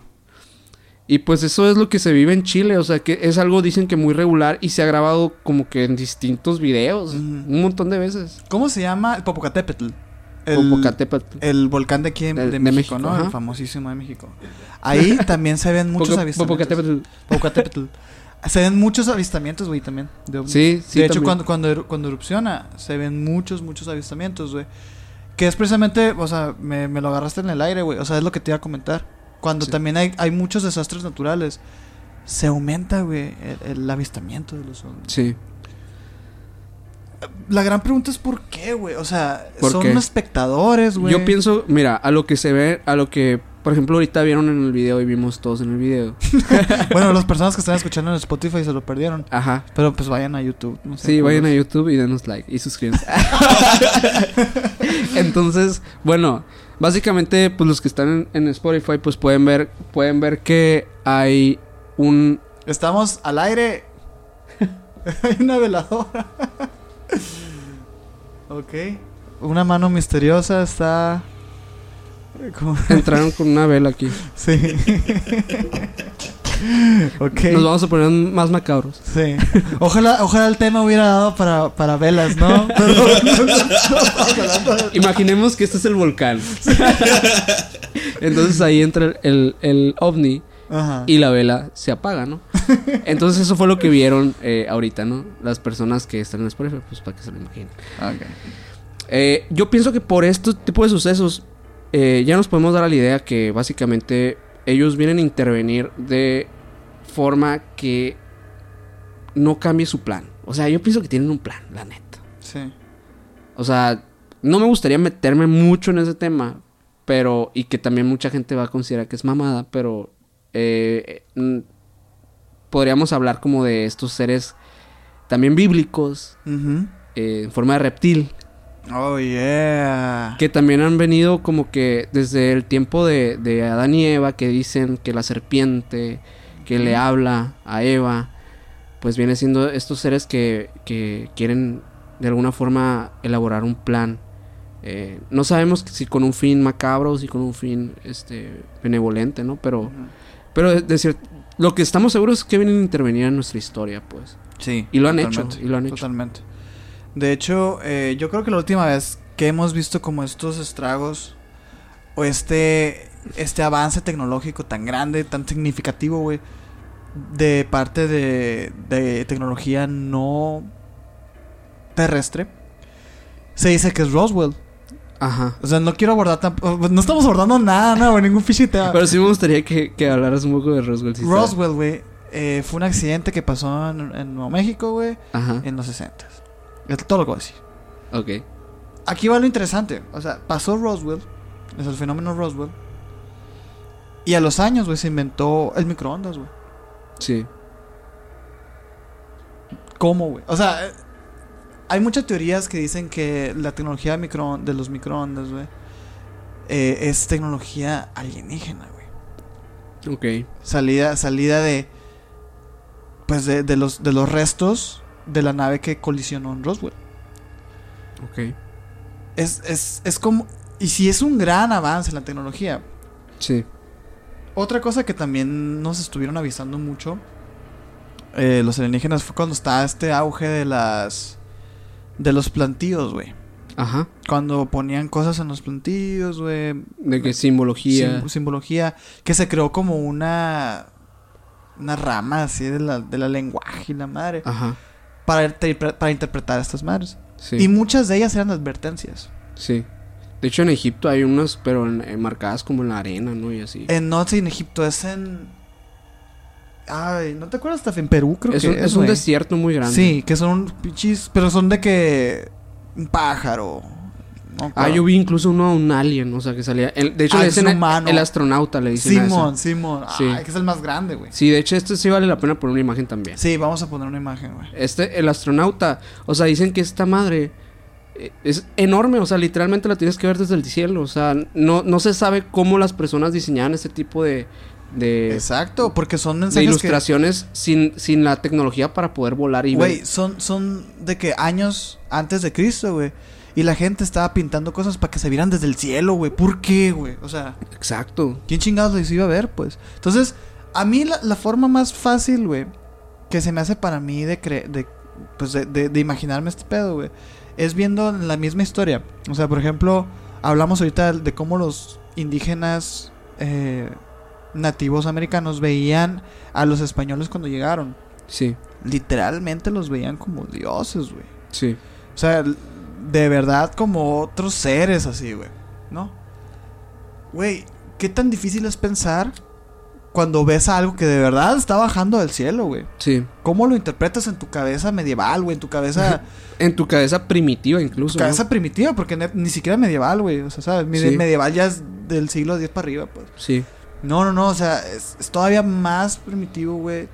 Y pues eso es lo que se vive en Chile, o sea que es algo dicen que muy regular y se ha grabado como que en distintos videos, un montón de veces. ¿Cómo se llama el Popocatépetl? El, Popocatépetl. el volcán de aquí de, De- de México, México, ¿no? ajá. El famosísimo de México. Ahí también se ven muchos Poco- avistamientos. Popocatépetl. Popocatépetl. Se ven muchos avistamientos, güey, también. De. Sí, sí. de hecho, también. cuando, cuando, cuando erupciona, se ven muchos, muchos avistamientos, güey. Que es precisamente, o sea, me, me lo agarraste en el aire, güey. O sea, es lo que te iba a comentar. Cuando Sí. también hay, hay muchos desastres naturales, se aumenta, güey, el, el avistamiento de los ovnis. Sí. La gran pregunta es por qué, güey. O sea, ¿Por son qué? espectadores, güey. Yo pienso, mira, a lo que se ve, a lo que, por ejemplo, ahorita vieron en el video y vimos todos en el video. Bueno, las personas que están escuchando en Spotify se lo perdieron. Ajá. Pero pues vayan a YouTube. no sé, Sí, vayan a. YouTube y denos like y suscríbanse. Entonces, bueno, básicamente, pues los que están en, en Spotify, pues pueden ver, pueden ver que hay un Estamos al aire. Hay una veladora. ok. Una mano misteriosa está. entraron con una vela aquí. Sí. ok. Nos vamos a poner más macabros. Sí. Ojalá, ojalá el tema hubiera dado para, para velas, ¿no? Pero Imaginemos que este es el volcán. Entonces ahí entra el, el, el ovni Ajá. y la vela se apaga, ¿no? Entonces eso fue lo que vieron eh, ahorita, ¿no? Las personas que están en Spotify, pues para que se lo imaginen. Ok. Eh, yo pienso que por este tipo de sucesos eh, ya nos podemos dar a la idea que básicamente ellos vienen a intervenir de forma que no cambie su plan. O sea, yo pienso que tienen un plan, la neta. Sí. O sea, no me gustaría meterme mucho en ese tema, pero y que también mucha gente va a considerar que es mamada, pero eh, mm, podríamos hablar como de estos seres también bíblicos eh, en forma de reptil Oh, yeah. que también han venido como que desde el tiempo de, de Adán y Eva, que dicen que la serpiente que le habla a Eva, pues viene siendo estos seres que, que quieren de alguna forma elaborar un plan. Eh, no sabemos si con un fin macabro o si con un fin este benevolente, ¿no? Pero, pero de, Lo que estamos seguros es que vienen a intervenir en nuestra historia, pues. Sí. Y lo han hecho, y lo han hecho. Totalmente. De hecho, eh, yo creo que la última vez que hemos visto como estos estragos o este este avance tecnológico tan grande, tan significativo, güey, de parte de, de tecnología no terrestre, se dice que es Roswell. Ajá. O sea, no quiero abordar tampoco. No estamos abordando nada, nada, güey, ningún fichi. Pero sí me gustaría que, que hablaras un poco de Roswell. si. Roswell, güey, eh, fue un accidente que pasó en, en Nuevo México, güey, en los 60 Es todo lo que voy a decir. Ok. Aquí va lo interesante. O sea, pasó Roswell, es el fenómeno Roswell. Y a los años, güey, se inventó el microondas, güey. Sí. ¿Cómo, güey? O sea, hay muchas teorías que dicen que la tecnología de, micro, de los microondas, güey, eh, es tecnología alienígena, güey. Ok. Salida, salida de. Pues de, de los, de los restos de la nave que colisionó en Roswell. Ok. Es, es, es como. Y si es un gran avance en la tecnología. Sí. Otra cosa que también nos estuvieron avisando mucho. eh, los alienígenas fue cuando estaba este auge de las. De los plantíos, güey. Ajá. Cuando ponían cosas en los plantíos, güey. De que simbología. sim- simbología. Que se creó como una. Una rama así de la, de la lenguaje y la madre. Ajá. Para, para interpretar a estas madres. Sí. Y muchas de ellas eran advertencias. Sí. De hecho, en Egipto hay unas, pero en- en marcadas como en la arena, ¿no? Y así. En, no es en Egipto, es en. Ay, ¿no te acuerdas? Hasta en Perú, creo es que un, es. es un desierto muy grande. Sí, que son pinches. Pero son de que. Un pájaro. Ah, yo vi incluso uno, un alien, o sea, que salía. el- de hecho, Ah, le dicen el- humano. el astronauta, le dicen a Simón. Simón. Sí. Ay, que es el más grande, güey. Sí, de hecho, este sí vale la pena poner una imagen también. Sí, vamos a poner una imagen, güey. Este, el astronauta, o sea, dicen que esta madre eh, es enorme, o sea, literalmente la tienes que ver desde el cielo, o sea, no, no se sabe cómo las personas diseñaban este tipo de, de, Exacto, porque son de mensajes que. ilustraciones sin, sin la tecnología para poder volar y Güey, ver. son, son de que años antes de Cristo, güey. Y la gente estaba pintando cosas para que se vieran desde el cielo, güey. ¿Por qué, güey? O sea, Exacto. ¿quién chingados les iba a ver, pues? Entonces, a mí la, la forma más fácil, güey, que se me hace para mí de, cre de, pues de, de- de imaginarme este pedo, güey, es viendo la misma historia. O sea, por ejemplo, hablamos ahorita de cómo los indígenas eh, nativos americanos veían a los españoles cuando llegaron. Sí, Literalmente los veían como dioses, güey. sí. O sea, de verdad como otros seres así, güey. ¿No? Güey, ¿qué tan difícil es pensar cuando ves algo que de verdad está bajando del cielo, güey? Sí. ¿Cómo lo interpretas en tu cabeza medieval, güey? En tu cabeza, En tu cabeza primitiva incluso. tu ¿no? cabeza primitiva, porque ni siquiera medieval, güey. O sea, ¿sabes? Sí. Medieval ya es del siglo X para arriba, pues. Sí. No, no, no, o sea, es, es todavía más primitivo, güey.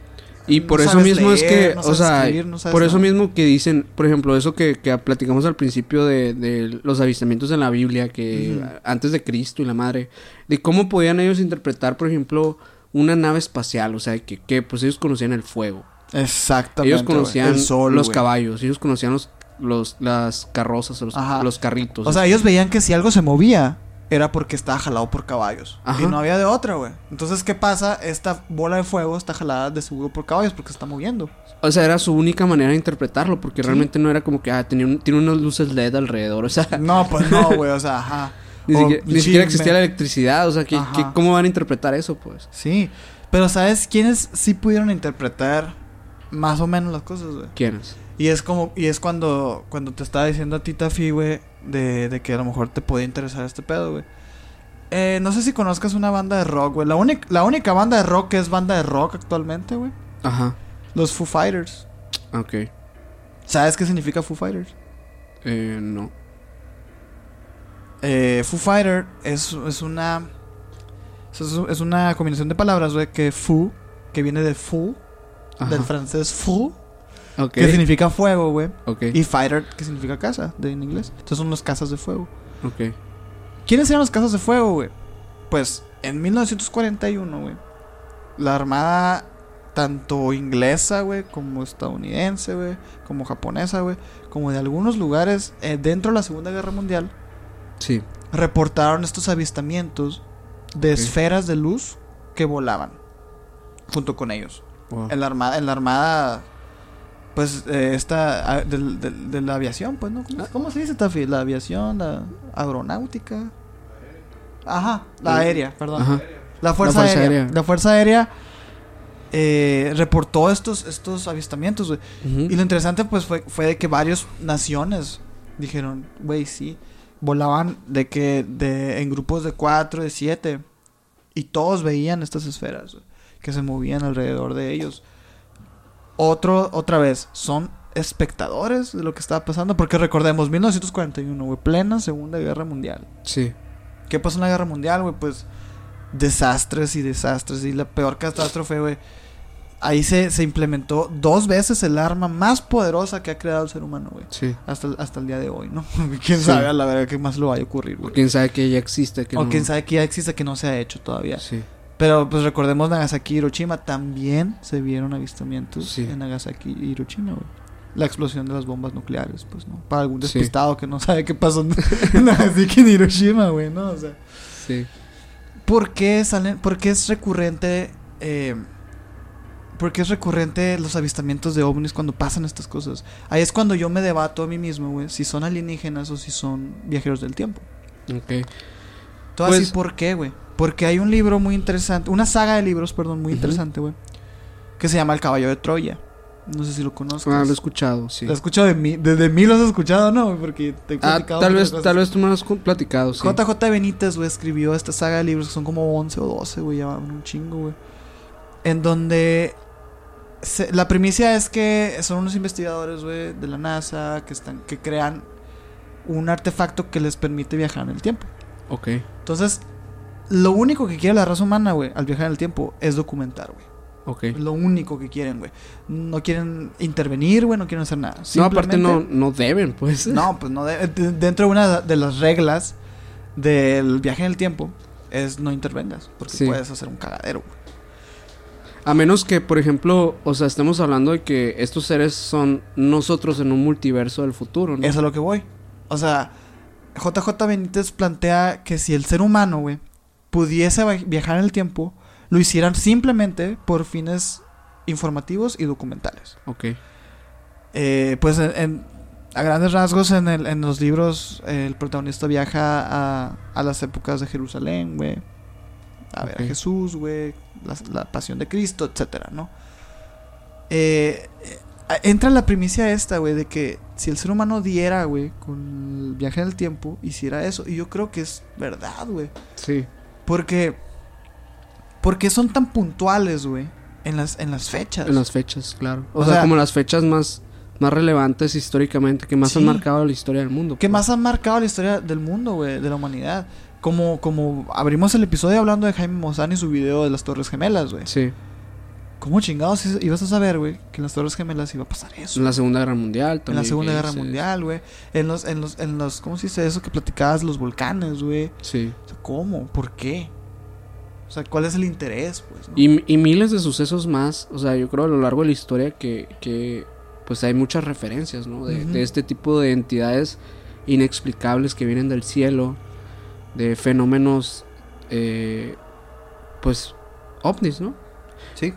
Y No por eso mismo es que, no o sea, escribir, no sabes por eso nada. mismo que dicen, por ejemplo, eso que, que platicamos al principio de, de los avistamientos en la Biblia, que antes de Cristo y la madre, de cómo podían ellos interpretar, por ejemplo, una nave espacial, o sea, que, que pues ellos conocían el fuego, Exactamente. ellos conocían El sol, los caballos, ellos conocían los, los las carrozas, los, los carritos. O sea, ellos veían que si algo se movía, era porque estaba jalado por caballos. Ajá. Y no había de otra, güey. Entonces, ¿qué pasa? Esta bola de fuego está jalada de seguro por caballos porque se está moviendo. O sea, era su única manera de interpretarlo, porque Sí. realmente no era como que, ah, tenía un- tiene unas luces LED alrededor, o sea, No, pues no, güey. O sea, ajá. ni, O siquiera, ni existía la electricidad, o sea, ¿qué, qué- ¿cómo van a interpretar eso, pues? Sí. Pero, ¿sabes quiénes sí pudieron interpretar más o menos las cosas, güey? ¿Quiénes? Y es como, y es cuando, cuando te estaba diciendo a ti, Tafi, güey, de, de que a lo mejor te podía interesar este pedo, güey. Eh, no sé si conozcas una banda de rock, güey. La, única la única banda de rock que es banda de rock actualmente, güey. Ajá, Los Foo Fighters. ok. ¿Sabes qué significa Foo Fighters? Eh, no. Eh, Foo Fighter es, es una. Es, una combinación de palabras, güey. Que Foo, que viene de Foo, Ajá. del francés Foo, Ok. que significa fuego, güey. Ok. Y Fighter, que significa casa, de, en inglés. Entonces son los casas de fuego. Ok. ¿Quiénes eran los casas de fuego, güey? Pues en 1941, güey. La armada, tanto inglesa, güey, como estadounidense, güey, como japonesa, güey, como de algunos lugares eh, dentro de la Segunda Guerra Mundial, Sí. reportaron estos avistamientos de esferas de luz que volaban. junto con ellos. Wow. En la armada, en la armada, pues, eh, esta, ah, del- del- de, la aviación, pues, ¿no? ¿Cómo, cómo se dice, Tafi? La aviación, la aeronáutica. Ajá, la Mm. aérea, perdón. Ajá. La Fuerza, La Fuerza Aérea. Aérea. La Fuerza Aérea eh, reportó estos, estos avistamientos, güey. Y lo interesante, pues, fue, fue de que varias naciones dijeron, güey, sí, volaban de que de, en grupos de cuatro, de siete. Y todos veían estas esferas que se movían alrededor de ellos. Otro, otra vez, son espectadores de lo que estaba pasando. Porque recordemos, 1941, güey, plena Segunda Guerra Mundial. Sí. ¿Qué pasó en la Guerra Mundial, güey? Pues desastres y desastres. Y la peor catástrofe, güey. Ahí se, se implementó dos veces el arma más poderosa que ha creado el ser humano, güey. Sí. Hasta, el- hasta el día de hoy, ¿no? ¿Quién Sí. sabe a la verdad qué más lo vaya a ocurrir, O güey? quién sabe que ya existe. Que O no. quién sabe que ya existe que no se ha hecho todavía. Sí. Pero pues recordemos Nagasaki y Hiroshima. También se vieron avistamientos Sí. en Nagasaki y Hiroshima, güey. La explosión de las bombas nucleares, pues, ¿no? Para algún Sí. despistado que no sabe qué pasó en en Nagasaki y Hiroshima, güey, ¿no? O sea... Sí. ¿Por qué salen, por qué es recurrente, eh, por qué es recurrente los avistamientos de ovnis cuando pasan estas cosas? Ahí es cuando yo me debato a mí mismo, güey, si son alienígenas o si son viajeros del tiempo. Ok. Todo Pues- así, ¿por qué, güey? Porque hay un libro muy interesante, una saga de libros, perdón, muy interesante, güey, que se llama El Caballo de Troya. No sé si lo conozcas. Ah, lo he escuchado, sí. Lo he escuchado de mí, desde mí lo has escuchado, ¿no? Porque te he Ah, platicado tal muchas vez, cosas. tal vez tú me lo has platicado, sí. JJ Benítez, güey, escribió esta saga de libros que son como 11 o 12, güey, ya van un chingo, güey. En donde se- la primicia es que son unos investigadores, güey, de la NASA que están que crean un artefacto que les permite viajar en el tiempo. Ok. Entonces, lo único que quiere la raza humana, güey, al viajar en el tiempo es documentar, güey. Ok. Lo único que quieren, güey. No quieren intervenir, güey, no quieren hacer nada. No, aparte no, deben, pues. no, pues no. de- de- dentro de una de las reglas del viaje en el tiempo es no intervengas. Porque Sí. puedes hacer un cagadero. güey. A menos que, por ejemplo, o sea, estemos hablando de que estos seres son nosotros en un multiverso del futuro, ¿no? Eso es a lo que voy. O sea, JJ Benítez plantea que si el ser humano, güey, pudiese viajar en el tiempo, lo hicieran simplemente por fines informativos y documentales. Ok. Eh, pues en, en- a grandes rasgos en, el- en los libros eh, el protagonista viaja a, a las épocas de Jerusalén, güey. A ver a. Jesús, güey. La, la pasión de Cristo, etcétera, ¿no? Eh, eh, entra la primicia esta, güey, de que si el ser humano diera, güey, con el viaje en el tiempo, hiciera eso. Y yo creo que es verdad, güey. Sí. Porque... Porque son tan puntuales, güey. En las, en las fechas. En las fechas, claro. O, O sea, sea- como las fechas más, más relevantes históricamente, que más Sí. han marcado la historia del mundo. que pues. más han marcado la historia del mundo, güey, de la humanidad. Como, como abrimos el episodio hablando de Jaime Maussan y su video de las Torres Gemelas, güey. Sí. ¿Cómo chingados ibas a saber, güey, que en las Torres Gemelas iba a pasar eso? En la Segunda Guerra Mundial En también. la Segunda Guerra. Mundial, güey. En los, en los, en los, ¿cómo se dice eso que platicabas? Los volcanes, güey. Sí. O sea, ¿cómo? ¿Por qué? O sea, ¿cuál es el interés, pues? no? Y, y miles de sucesos más. O sea, yo creo a lo largo de la historia que, que pues hay muchas referencias, ¿no? De, de este tipo de entidades inexplicables que vienen del cielo, de fenómenos, eh, pues, ovnis, ¿no? Sí.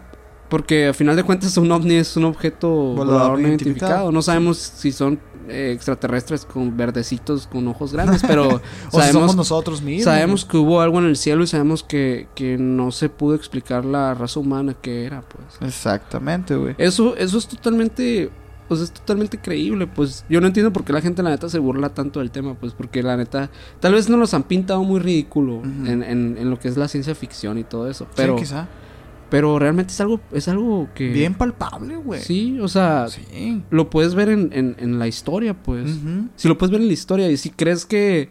Porque a final de cuentas un ovni es un objeto volador, no identificado. No sabemos si son eh, extraterrestres con verdecitos con ojos grandes, pero O si somos sabemos, nosotros mismos. sabemos que hubo algo en el cielo y sabemos que, que no se pudo explicar la raza humana que era, pues. Exactamente, güey. Eso, eso es totalmente, pues es totalmente creíble, pues. Yo no entiendo por qué la gente la neta se burla tanto del tema, pues, porque la neta, tal vez nos los han pintado muy ridículo en, en, en lo que es la ciencia ficción y todo eso, pero, sí, quizá. Pero realmente es algo, es algo que... Bien palpable, güey. Sí, o sea, Sí. lo puedes ver en, en, en la historia, pues. Ujú. Si lo puedes ver en la historia y si crees que,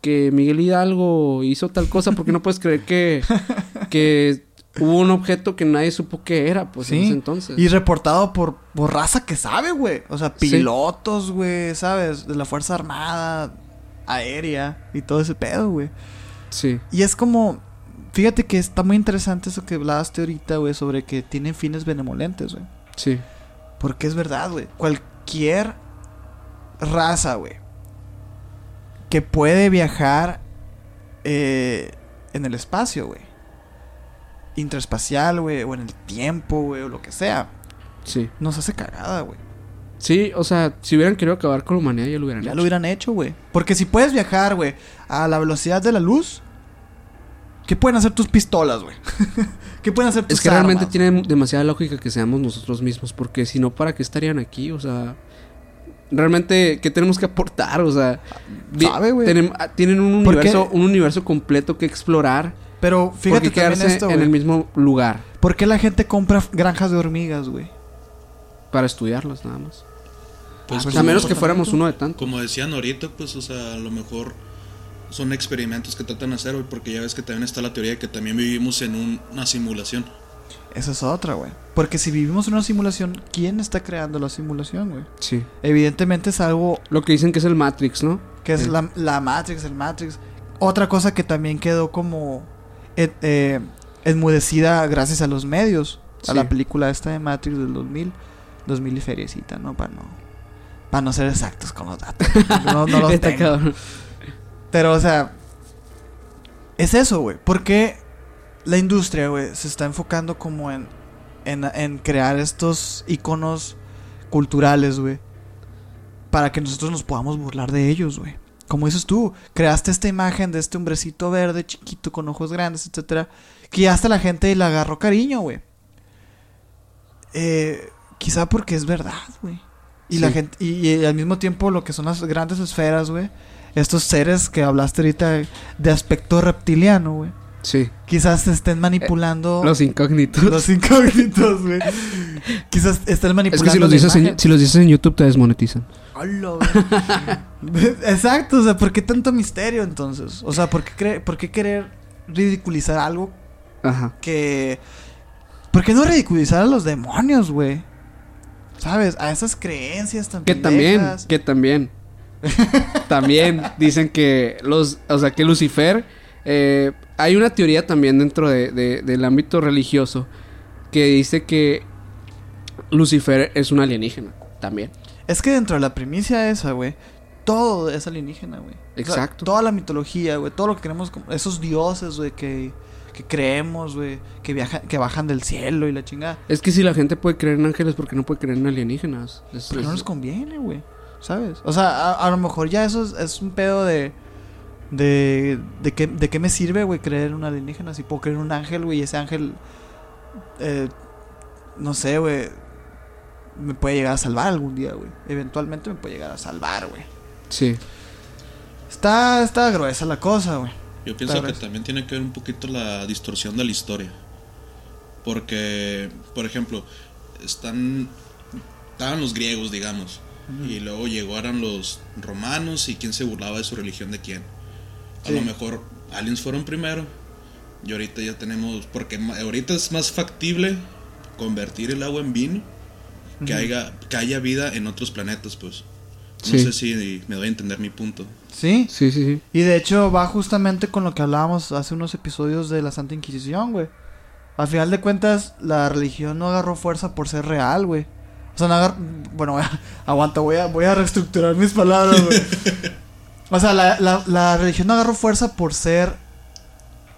que Miguel Hidalgo hizo tal cosa, ¿por qué no puedes creer que, que hubo un objeto que nadie supo que era, pues, en Sí. ese entonces? Y reportado por, por raza que sabe, güey. O sea, pilotos, güey, ¿sabes? De la Fuerza Armada, aérea y todo ese pedo, güey. Sí, Y es como, fíjate que está muy interesante eso que hablaste ahorita, güey, sobre que tienen fines benevolentes, güey. sí, Porque es verdad, güey. Cualquier raza, güey, que puede viajar eh, en el espacio, güey. interespacial, güey, o en el tiempo, güey, o lo que sea. Sí. Nos hace cagada, güey. Sí, o sea, si hubieran querido acabar con la humanidad ya lo hubieran Ya hecho. lo hubieran hecho, güey. Porque si puedes viajar, güey, a la velocidad de la luz, ¿qué pueden hacer tus pistolas, güey? ¿Qué pueden hacer tus Es que realmente tiene demasiada lógica que seamos nosotros mismos, porque si no, ¿para qué estarían aquí? O sea, realmente, ¿qué tenemos que aportar? O sea, Sabe, güey. tenem- ah, tienen un universo, un universo completo que explorar. Pero Fíjate que quedarse esto, en el mismo lugar ¿Por qué la gente compra granjas de hormigas, güey? para estudiarlos nada más. Pues a menos que fuéramos uno de tantos. Como decían ahorita, pues, o sea, a lo mejor son experimentos que tratan de hacer, güey, porque ya ves que también está la teoría de que también vivimos en un- una simulación. Esa es otra, güey. Porque si vivimos en una simulación, ¿quién está creando la simulación, güey? Sí. Evidentemente es algo Lo que dicen que es el Matrix, ¿no? que es Sí. la, la Matrix, el Matrix. Otra cosa que también quedó como eh, eh, enmudecida gracias a los medios. A la película esta de Matrix del 2000. 2000 y feriecita, ¿no? Para no, para no ser exactos con los datos. No, no los tengo. Pero, o sea, es eso, güey. Porque la industria, güey, se está enfocando como en, en, en crear estos iconos culturales, güey. Para que nosotros nos podamos burlar de ellos, güey. Como dices tú, creaste esta imagen de este hombrecito verde, chiquito, con ojos grandes, etcétera. Que hasta la gente le agarró cariño, güey. Eh, quizá porque es verdad, güey. Y la gente, y, y al mismo tiempo lo que son las grandes esferas, güey. Estos seres que hablaste ahorita de aspecto reptiliano, güey. Sí. Quizás estén manipulando Los incógnitos. los incógnitos, güey. Quizás estén manipulando. es que si los, dices en, si los dices en YouTube te desmonetizan. Hola. Exacto, o sea, ¿por qué tanto misterio entonces? O sea, ¿por qué, cre- ¿por qué querer ridiculizar algo Ajá. que... ¿Por qué no ridiculizar a los demonios, güey? ¿Sabes? A esas creencias tan Que también, que también. también dicen que los, o sea, que Lucifer, eh, hay una teoría también dentro de, de- del ámbito religioso que dice que Lucifer es un alienígena también. Es que dentro de la primicia esa, güey, todo es alienígena, güey. O sea, Exacto. toda la mitología, güey, todo lo que creemos, como- esos dioses, güey, que, que creemos, güey, que viajan, que bajan del cielo y la chingada. Es que si la gente puede creer en ángeles, ¿por qué no puede creer en alienígenas? Es- Porque no les conviene, güey. ¿Sabes? O sea, a, a lo mejor ya eso es, es un pedo de. De, de, qué, de qué me sirve, güey, creer en un alienígena. Si puedo creer en un ángel, güey, y ese ángel. eh, no sé, güey. Me puede llegar a salvar algún día, güey. Eventualmente me puede llegar a salvar, güey. Sí. Está, está gruesa la cosa, güey. Yo pienso que también tiene que ver un poquito la distorsión de la historia. Porque, por ejemplo, están estaban los griegos, digamos, y luego llegaron los romanos y quién se burlaba de su religión de quién. A Sí. lo mejor aliens fueron primero y ahorita ya tenemos, porque ahorita es más factible convertir el agua en vino que, haya, que haya vida en otros planetas, pues. No Sí. sé si me doy a entender mi punto. Sí. Sí, sí, sí. Y de hecho va justamente con lo que hablábamos hace unos episodios de la Santa Inquisición, güey. Al final de cuentas, la religión no agarró fuerza por ser real, güey. O sea, no. Bueno, voy a- aguanta, voy a, voy a reestructurar mis palabras, güey. O sea, la, la, la religión no agarró fuerza por ser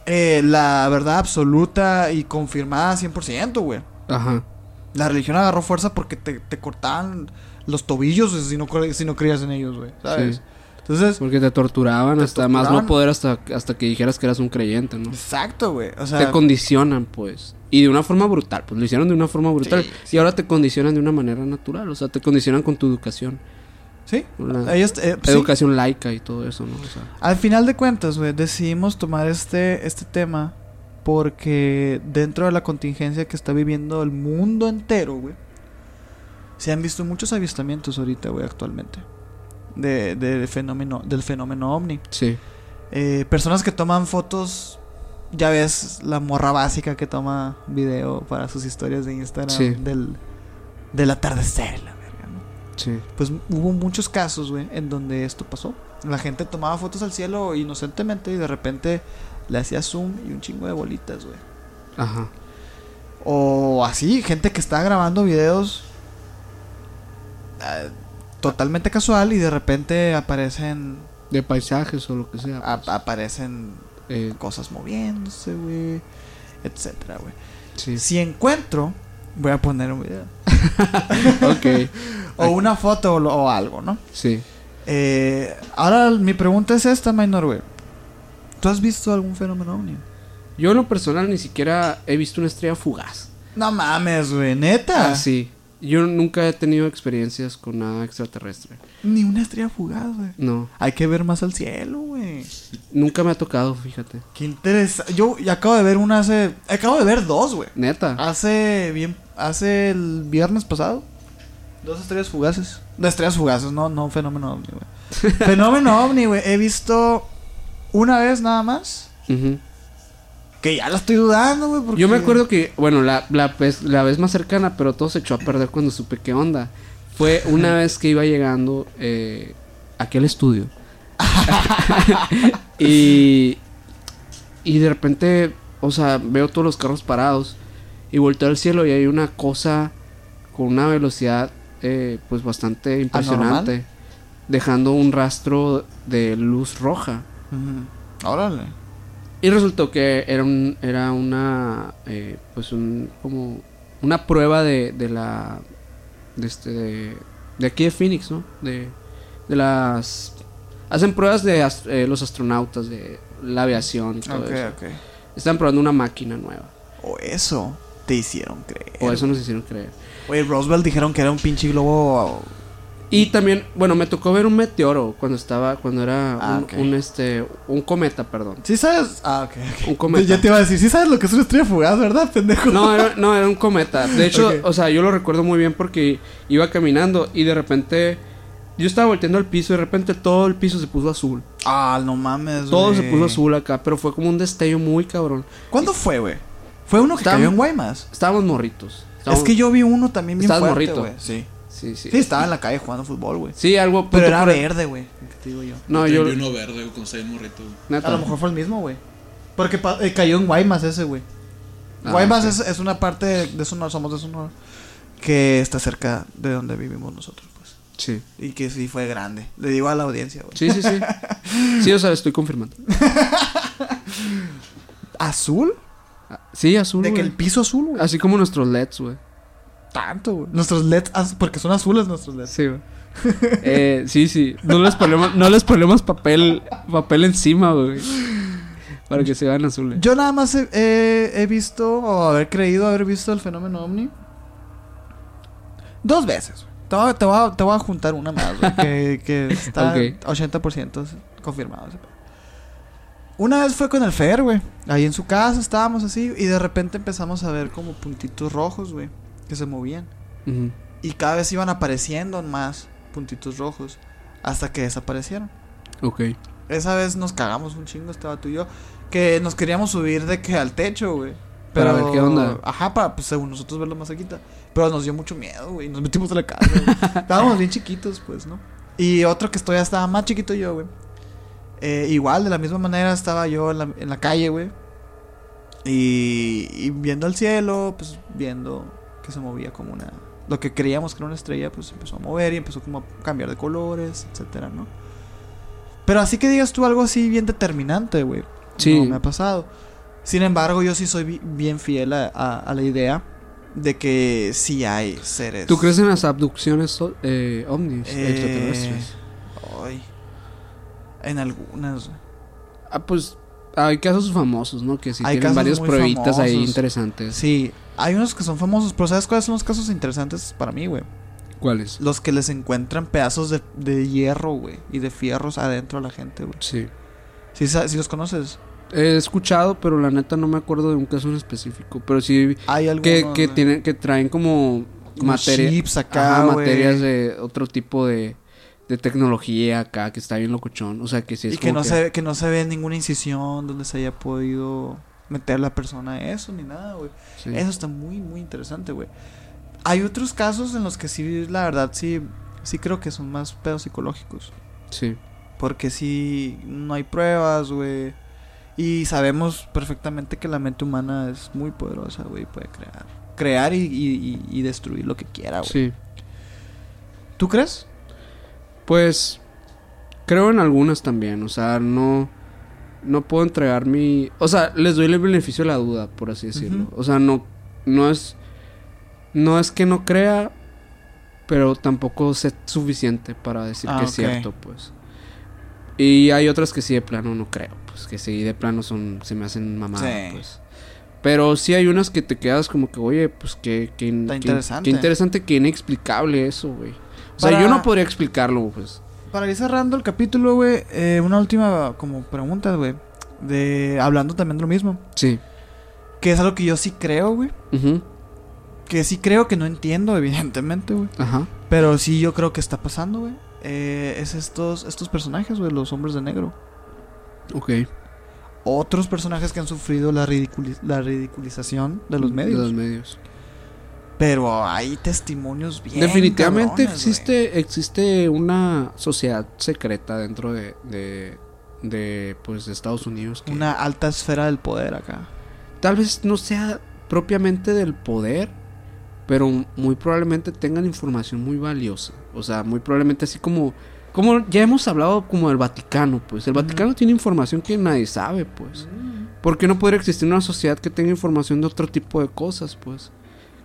eh, la verdad absoluta y confirmada 100%, güey. Ajá. La religión agarró fuerza porque te, te cortaban los tobillos si no, si no creías en ellos, güey. ¿Sabes? Sí. Entonces, Porque te torturaban Te hasta más no poder hasta, hasta que dijeras que eras un creyente, ¿no? exacto, güey. O sea, te condicionan, pues. Y de una forma brutal. Pues lo hicieron de una forma brutal. Sí, Y ahora te condicionan de una manera natural. O sea, te condicionan con tu educación. sí. Ellos, eh, sí. educación laica y todo eso, ¿no? O sea, Al final de cuentas, güey, decidimos tomar este, este tema porque dentro de la contingencia que está viviendo el mundo entero, güey, se han visto muchos avistamientos ahorita, güey, actualmente. De, de fenómeno, del fenómeno ovni. sí. Eh, personas que toman fotos, ya ves la morra básica que toma video para sus historias de Instagram Sí. del, del atardecer, la verga, ¿no? Sí. Pues hubo muchos casos, güey, en donde esto pasó. La gente tomaba fotos al cielo inocentemente y de repente le hacía zoom y un chingo de bolitas, güey. Ajá. O así, gente que está grabando videos ah, totalmente casual y de repente aparecen De paisajes o lo que sea. pues. aparecen Eh, cosas moviéndose, güey. etcétera, güey. Sí. Si encuentro, voy a poner un video. ok. O una foto o, lo- o algo, ¿no? Sí. Eh, ahora mi pregunta es esta, Minor, güey. ¿Tú has visto algún fenómeno ovni? Yo en lo personal ni siquiera he visto una estrella fugaz. No mames, güey, neta. Ah, sí. Yo nunca he tenido experiencias con nada extraterrestre. Ni una estrella fugaz, güey. No. Hay que ver más al cielo, güey. Nunca me ha tocado, fíjate. Qué interesante. Yo acabo de ver una hace. Acabo de ver dos, güey. Neta. Hace bien. Hace el viernes pasado. Dos estrellas fugaces. De estrellas fugaces, no, no fenómeno ovni, güey. fenómeno ovni, güey. He visto una vez nada más. Ujú. Que ya la estoy dudando, güey. porque- Yo me acuerdo que, bueno, la, la, vez, la vez más cercana, pero todo se echó a perder cuando supe qué onda. Fue una vez que iba llegando eh, aquí al estudio. y, y de repente, o sea, veo todos los carros parados y volteo al cielo y hay una cosa con una velocidad eh, pues bastante impresionante. Dejando un rastro de luz roja. Órale. Y resultó que era un, era una eh, pues un como una prueba de, de la de este de, de aquí de Phoenix, ¿no? De, de las hacen pruebas de ast- eh, los astronautas de la aviación y todo Ok, eso. Están probando una máquina nueva. O eso te hicieron creer. O eso nos hicieron creer. Oye, Roosevelt dijeron que era un pinche globo. Y también, bueno, me tocó ver un meteoro cuando estaba cuando era Ah, un, un, este un cometa, perdón. ¿Sí sabes? Ah, ok, ok. Un cometa. Ya te iba a decir, ¿sí sabes lo que es una estrella fugaz, verdad, pendejo? No, era, no, era un cometa. De hecho, o sea, yo lo recuerdo muy bien porque iba caminando y de repente yo estaba volteando al piso y de repente todo el piso se puso azul. Ah, no mames, Todo se puso azul acá, pero fue como un destello muy cabrón. ¿Cuándo fue, güey? Fue uno que Estaba- cayó en Guaymas. Estábamos morritos. Es Estábamos- que yo vi uno también bien Estabas fuerte, güey. Sí. Sí, sí. Sí, estaba en la calle jugando fútbol, güey. Sí, algo... Pero era por- verde, güey. ¿Qué te digo yo? No, yo yo... vi uno verde güey, con seis morrito. güey. neta. A lo mejor fue el mismo, güey. Porque eh, cayó en Guaymas ese, güey. Ah, Guaymas es, es una parte de, Sonora, somos de Sonora, que está cerca de donde vivimos nosotros, pues. Sí. Y que sí fue grande. Le digo a la audiencia, güey. Sí, sí, sí. Sí, o sea, estoy confirmando. ¿Azul? Ah, Sí, azul, De que el piso azul, güey. Así como nuestros LEDs, güey. Tanto, güey. Nuestros LEDs, porque son azules nuestros LEDs. Sí, güey. Eh, sí, sí. No les ponemos, no les ponemos papel, papel encima, güey. Para que se vean azules. Yo nada más he, he- he visto, o haber creído haber visto el fenómeno ovni. Dos veces. güey. Te voy, a- te voy a- te voy a juntar una más, güey, que, que está Ok. 80% confirmado. Una vez fue con el Fer, güey. Ahí en su casa estábamos así y de repente empezamos a ver como puntitos rojos, güey, que se movían. Y cada vez iban apareciendo más puntitos rojos hasta que desaparecieron. Ok. Esa vez nos cagamos un chingo, estaba tú y yo. Que nos queríamos subir de que al techo, güey. Para ver qué onda. Ajá, para, pues según nosotros verlo más cerquita. Pero nos dio mucho miedo, güey. Nos metimos a la casa. güey. Estábamos bien chiquitos, pues, ¿no? Y otro que estoy estaba más chiquito yo, güey. Eh, igual, de la misma manera, estaba yo en la, en la calle, güey. Y, y viendo al cielo, pues viendo que se movía como una. Lo que creíamos que era una estrella, pues empezó a mover y empezó como a cambiar de colores, etcétera, ¿no? Pero así que digas tú algo así bien determinante, güey. Sí. No me ha pasado. Sin embargo, yo sí soy bi- bien fiel a, a- a la idea de que sí hay seres. ¿Tú crees en las abducciones eh, ovnis Eh, extraterrestres? Ay. En algunas. Ah, pues hay casos famosos, ¿no? Que sí Hay tienen varias pruebitas ahí interesantes. Sí, hay unos que son famosos, pero ¿sabes cuáles son los casos interesantes para mí, güey? ¿Cuáles? Los que les encuentran pedazos de, de hierro, güey, y de fierros adentro a la gente, güey. Sí. ¿Sí, sí los conoces? He escuchado, pero la neta no me acuerdo de un caso en específico. Pero sí Hay algunos. que, que, tienen, que traen como, como materia, chips acá, ajá, materias de otro tipo de, de tecnología acá que está bien locochón. O sea, que sí es y que no, Se, que no se ve ninguna incisión donde se haya podido meter la persona eso ni nada, güey. sí. Eso está muy, muy interesante, güey. Hay otros casos en los que sí, la verdad, sí, sí creo que son más pedos psicológicos. Sí. Porque sí, no hay pruebas, güey. Y sabemos perfectamente que la mente humana es muy poderosa, güey. Puede crear. Crear y, y- y- y destruir lo que quiera, güey. Sí. ¿Tú crees? Pues creo en algunas también, o sea, no no puedo entregar mi... O sea, les doy el beneficio de la duda, por así decirlo. O sea, no, no es... No es que no crea, pero tampoco sé suficiente para decir Ah, que ok. es cierto, pues. Y hay otras que sí de plano no creo, pues que sí de plano son se me hacen mamadas, Sí. pues. Pero sí hay unas que te quedas como que, oye, pues que, que, Está que- interesante. que interesante, que inexplicable eso, güey. O sea, Para- yo no podría explicarlo, pues. Para ir cerrando el capítulo, güey, eh, una última como pregunta, güey. De, hablando también de lo mismo. Sí. Que es algo que yo sí creo, güey. Ujú. Que sí creo que no entiendo, evidentemente, güey. Ajá. Pero sí yo creo que está pasando, güey. Eh, es estos, estos personajes, güey, los hombres de negro. Ok. Otros personajes que han sufrido la, ridiculi- la ridiculización de los medios. De los medios. Pero hay testimonios bien. Definitivamente cabrones, existe, existe una sociedad secreta dentro de, de, de, pues, de Estados Unidos. Que Una alta esfera del poder acá. Tal vez no sea propiamente del poder, pero muy probablemente tengan información muy valiosa. O sea, muy probablemente así como... Como ya hemos hablado como del Vaticano, pues. El. Vaticano tiene información que nadie sabe, pues. ¿Por qué no podría existir una sociedad que tenga información de otro tipo de cosas, pues?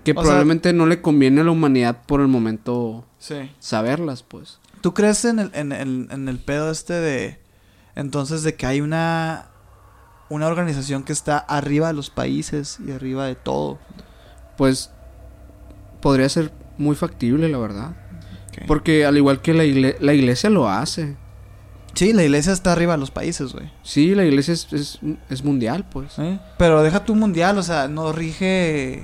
Que O sea- probablemente no le conviene a la humanidad por el momento Sí. saberlas, pues. ¿Tú crees en el, en, el, en el pedo este de... Entonces de que hay una... Una organización que está arriba de los países y arriba de todo. Pues podría ser muy factible, la verdad. Porque al igual que la, igle- la iglesia lo hace. Sí, la iglesia está arriba de los países, güey. Sí, la iglesia es, es, es mundial, pues. ¿Eh? Pero deja tu mundial, o sea, no rige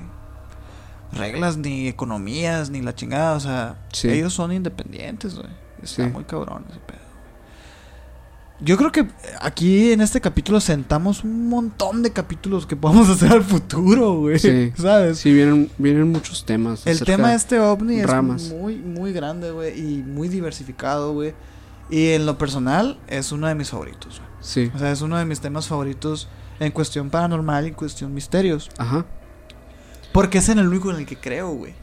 reglas ni economías ni la chingada, o sea, Sí. ellos son independientes, güey. Está Sí. muy cabrón ese pedo. Yo creo que aquí en este capítulo sentamos un montón de capítulos que podemos hacer al futuro, güey. Sí. ¿Sabes? Sí, vienen, vienen muchos temas. El tema de este ovni ramas. es muy, muy grande, güey, y muy diversificado, güey. Y en lo personal es uno de mis favoritos, güey. Sí, O sea, es uno de mis temas favoritos en cuestión paranormal y en cuestión misterios. ajá. Porque es en el único en el que creo, güey.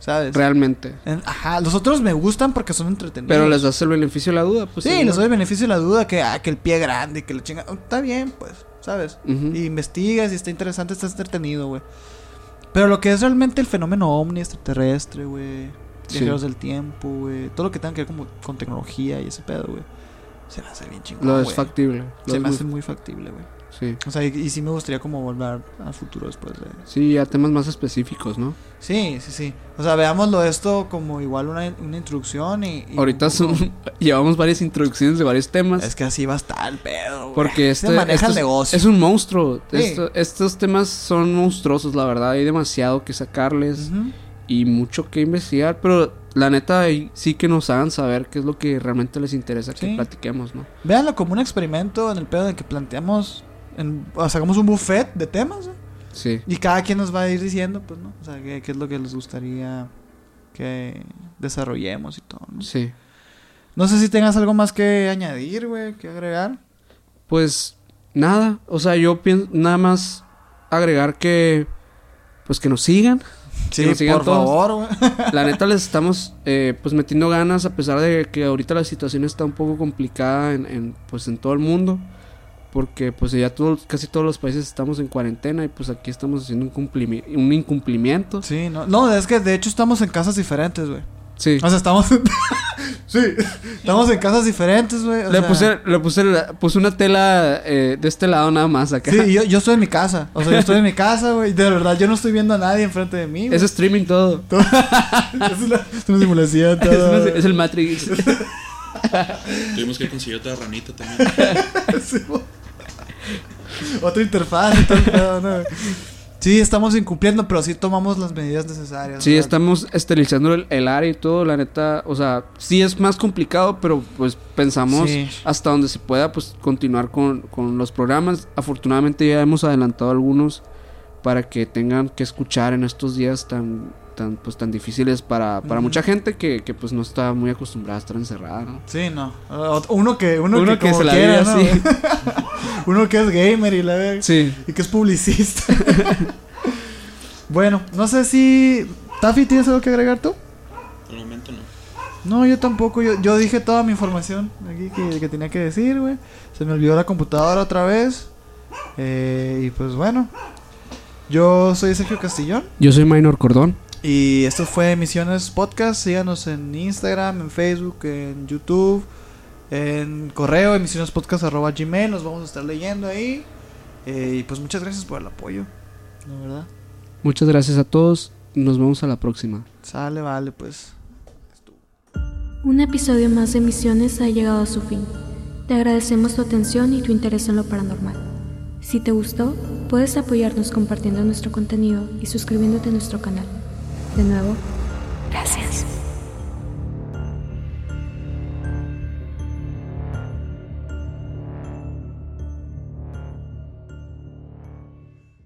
¿Sabes? Realmente. En- ajá, los otros me gustan porque son entretenidos. Pero les das el beneficio de la duda, pues. Sí, igual. les doy el beneficio de la duda que, ah, que el pie grande, que la chinga. oh, está bien, pues, ¿sabes? Y investigas y está interesante, está entretenido, güey. Pero lo que es realmente el fenómeno ovni extraterrestre, güey. Sí. Viajeros del tiempo, güey. Todo lo que tenga que ver como con tecnología y ese pedo, güey. Se me hace bien chingón. Lo es factible. lo Se es me muy- hace muy factible, güey. Sí. O sea, y, y sí me gustaría como volver al futuro después de. Sí, a temas más específicos, ¿no? Sí, sí, sí. O sea, veámoslo esto como igual una, una introducción y... y Ahorita son, llevamos varias introducciones de varios temas. Es que así va a estar el pedo. Porque Se este, maneja esto el negocio. es un monstruo. Sí. Esto- estos temas son monstruosos, la verdad. Hay demasiado que sacarles y mucho que investigar. Pero la neta, ahí sí que nos hagan saber qué es lo que realmente les interesa que platiquemos, ¿no? Véanlo como un experimento en el pedo de que planteamos... En, sacamos un buffet de temas, Sí. Y cada quien nos va a ir diciendo, pues, ¿no? O sea, qué, qué es lo que les gustaría que desarrollemos y todo, ¿no? Sí. No sé si tengas algo más que añadir, güey, que agregar. Pues nada, o sea, yo pienso nada más agregar que pues que nos sigan. Sí, nos sigan por todos. favor, güey. La neta les estamos eh, pues metiendo ganas a pesar de que ahorita la situación está un poco complicada en, en, pues en todo el mundo. Porque pues ya todos, casi todos los países estamos en cuarentena y pues aquí estamos haciendo un, cumplimi- un incumplimiento. Sí, no, no, es que de hecho estamos en casas diferentes, güey. Sí. O sea, estamos. sí, estamos en casas diferentes, güey. Le sea, puse, le puse, la- puse una tela eh, de este lado nada más acá. Sí, yo, yo estoy en mi casa. O sea, yo estoy en mi casa, güey. De verdad, yo no estoy viendo a nadie enfrente de mí, güey. Es streaming todo. es, una, es una simulación. Es, todo, una- es el Matrix. Tuvimos que conseguir otra ranita también. Sí. Otra interfaz y todo pedo, ¿no? Sí, estamos incumpliendo, pero sí tomamos las medidas necesarias. Sí, estamos esterilizando el, el área y todo, la neta, o sea, sí es más complicado, pero pues pensamos Sí. hasta donde se pueda pues continuar con, con los programas. Afortunadamente ya hemos adelantado algunos para que tengan que escuchar en estos días tan tan pues tan difíciles para, para mucha gente que, que pues no está muy acostumbrada a estar encerrada, ¿no? Sí, no. Uno que, uno Uno que, que como se la quiera, vive ¿no? así. uno que es gamer y la ve. Sí. Y que es publicista. bueno, no sé si. Taffy, ¿tienes algo que agregar tú? Por el momento no. No, yo tampoco. Yo, yo dije toda mi información aquí que, que tenía que decir, güey. Se me olvidó la computadora otra vez. Eh, y pues bueno. Yo soy Sergio Castillón. Yo soy Minor Cordón. Y esto fue Misiones Podcast. Síganos en Instagram, en Facebook, en YouTube, en correo, emisionespodcast.gmail. Nos vamos a estar leyendo ahí. Eh, y pues muchas gracias por el apoyo. La verdad. Muchas gracias a todos. Nos vemos a la próxima. Sale, vale, pues. Un episodio más de Misiones ha llegado a su fin. Te agradecemos tu atención y tu interés en lo paranormal. Si te gustó, puedes apoyarnos compartiendo nuestro contenido y suscribiéndote a nuestro canal. De nuevo, gracias.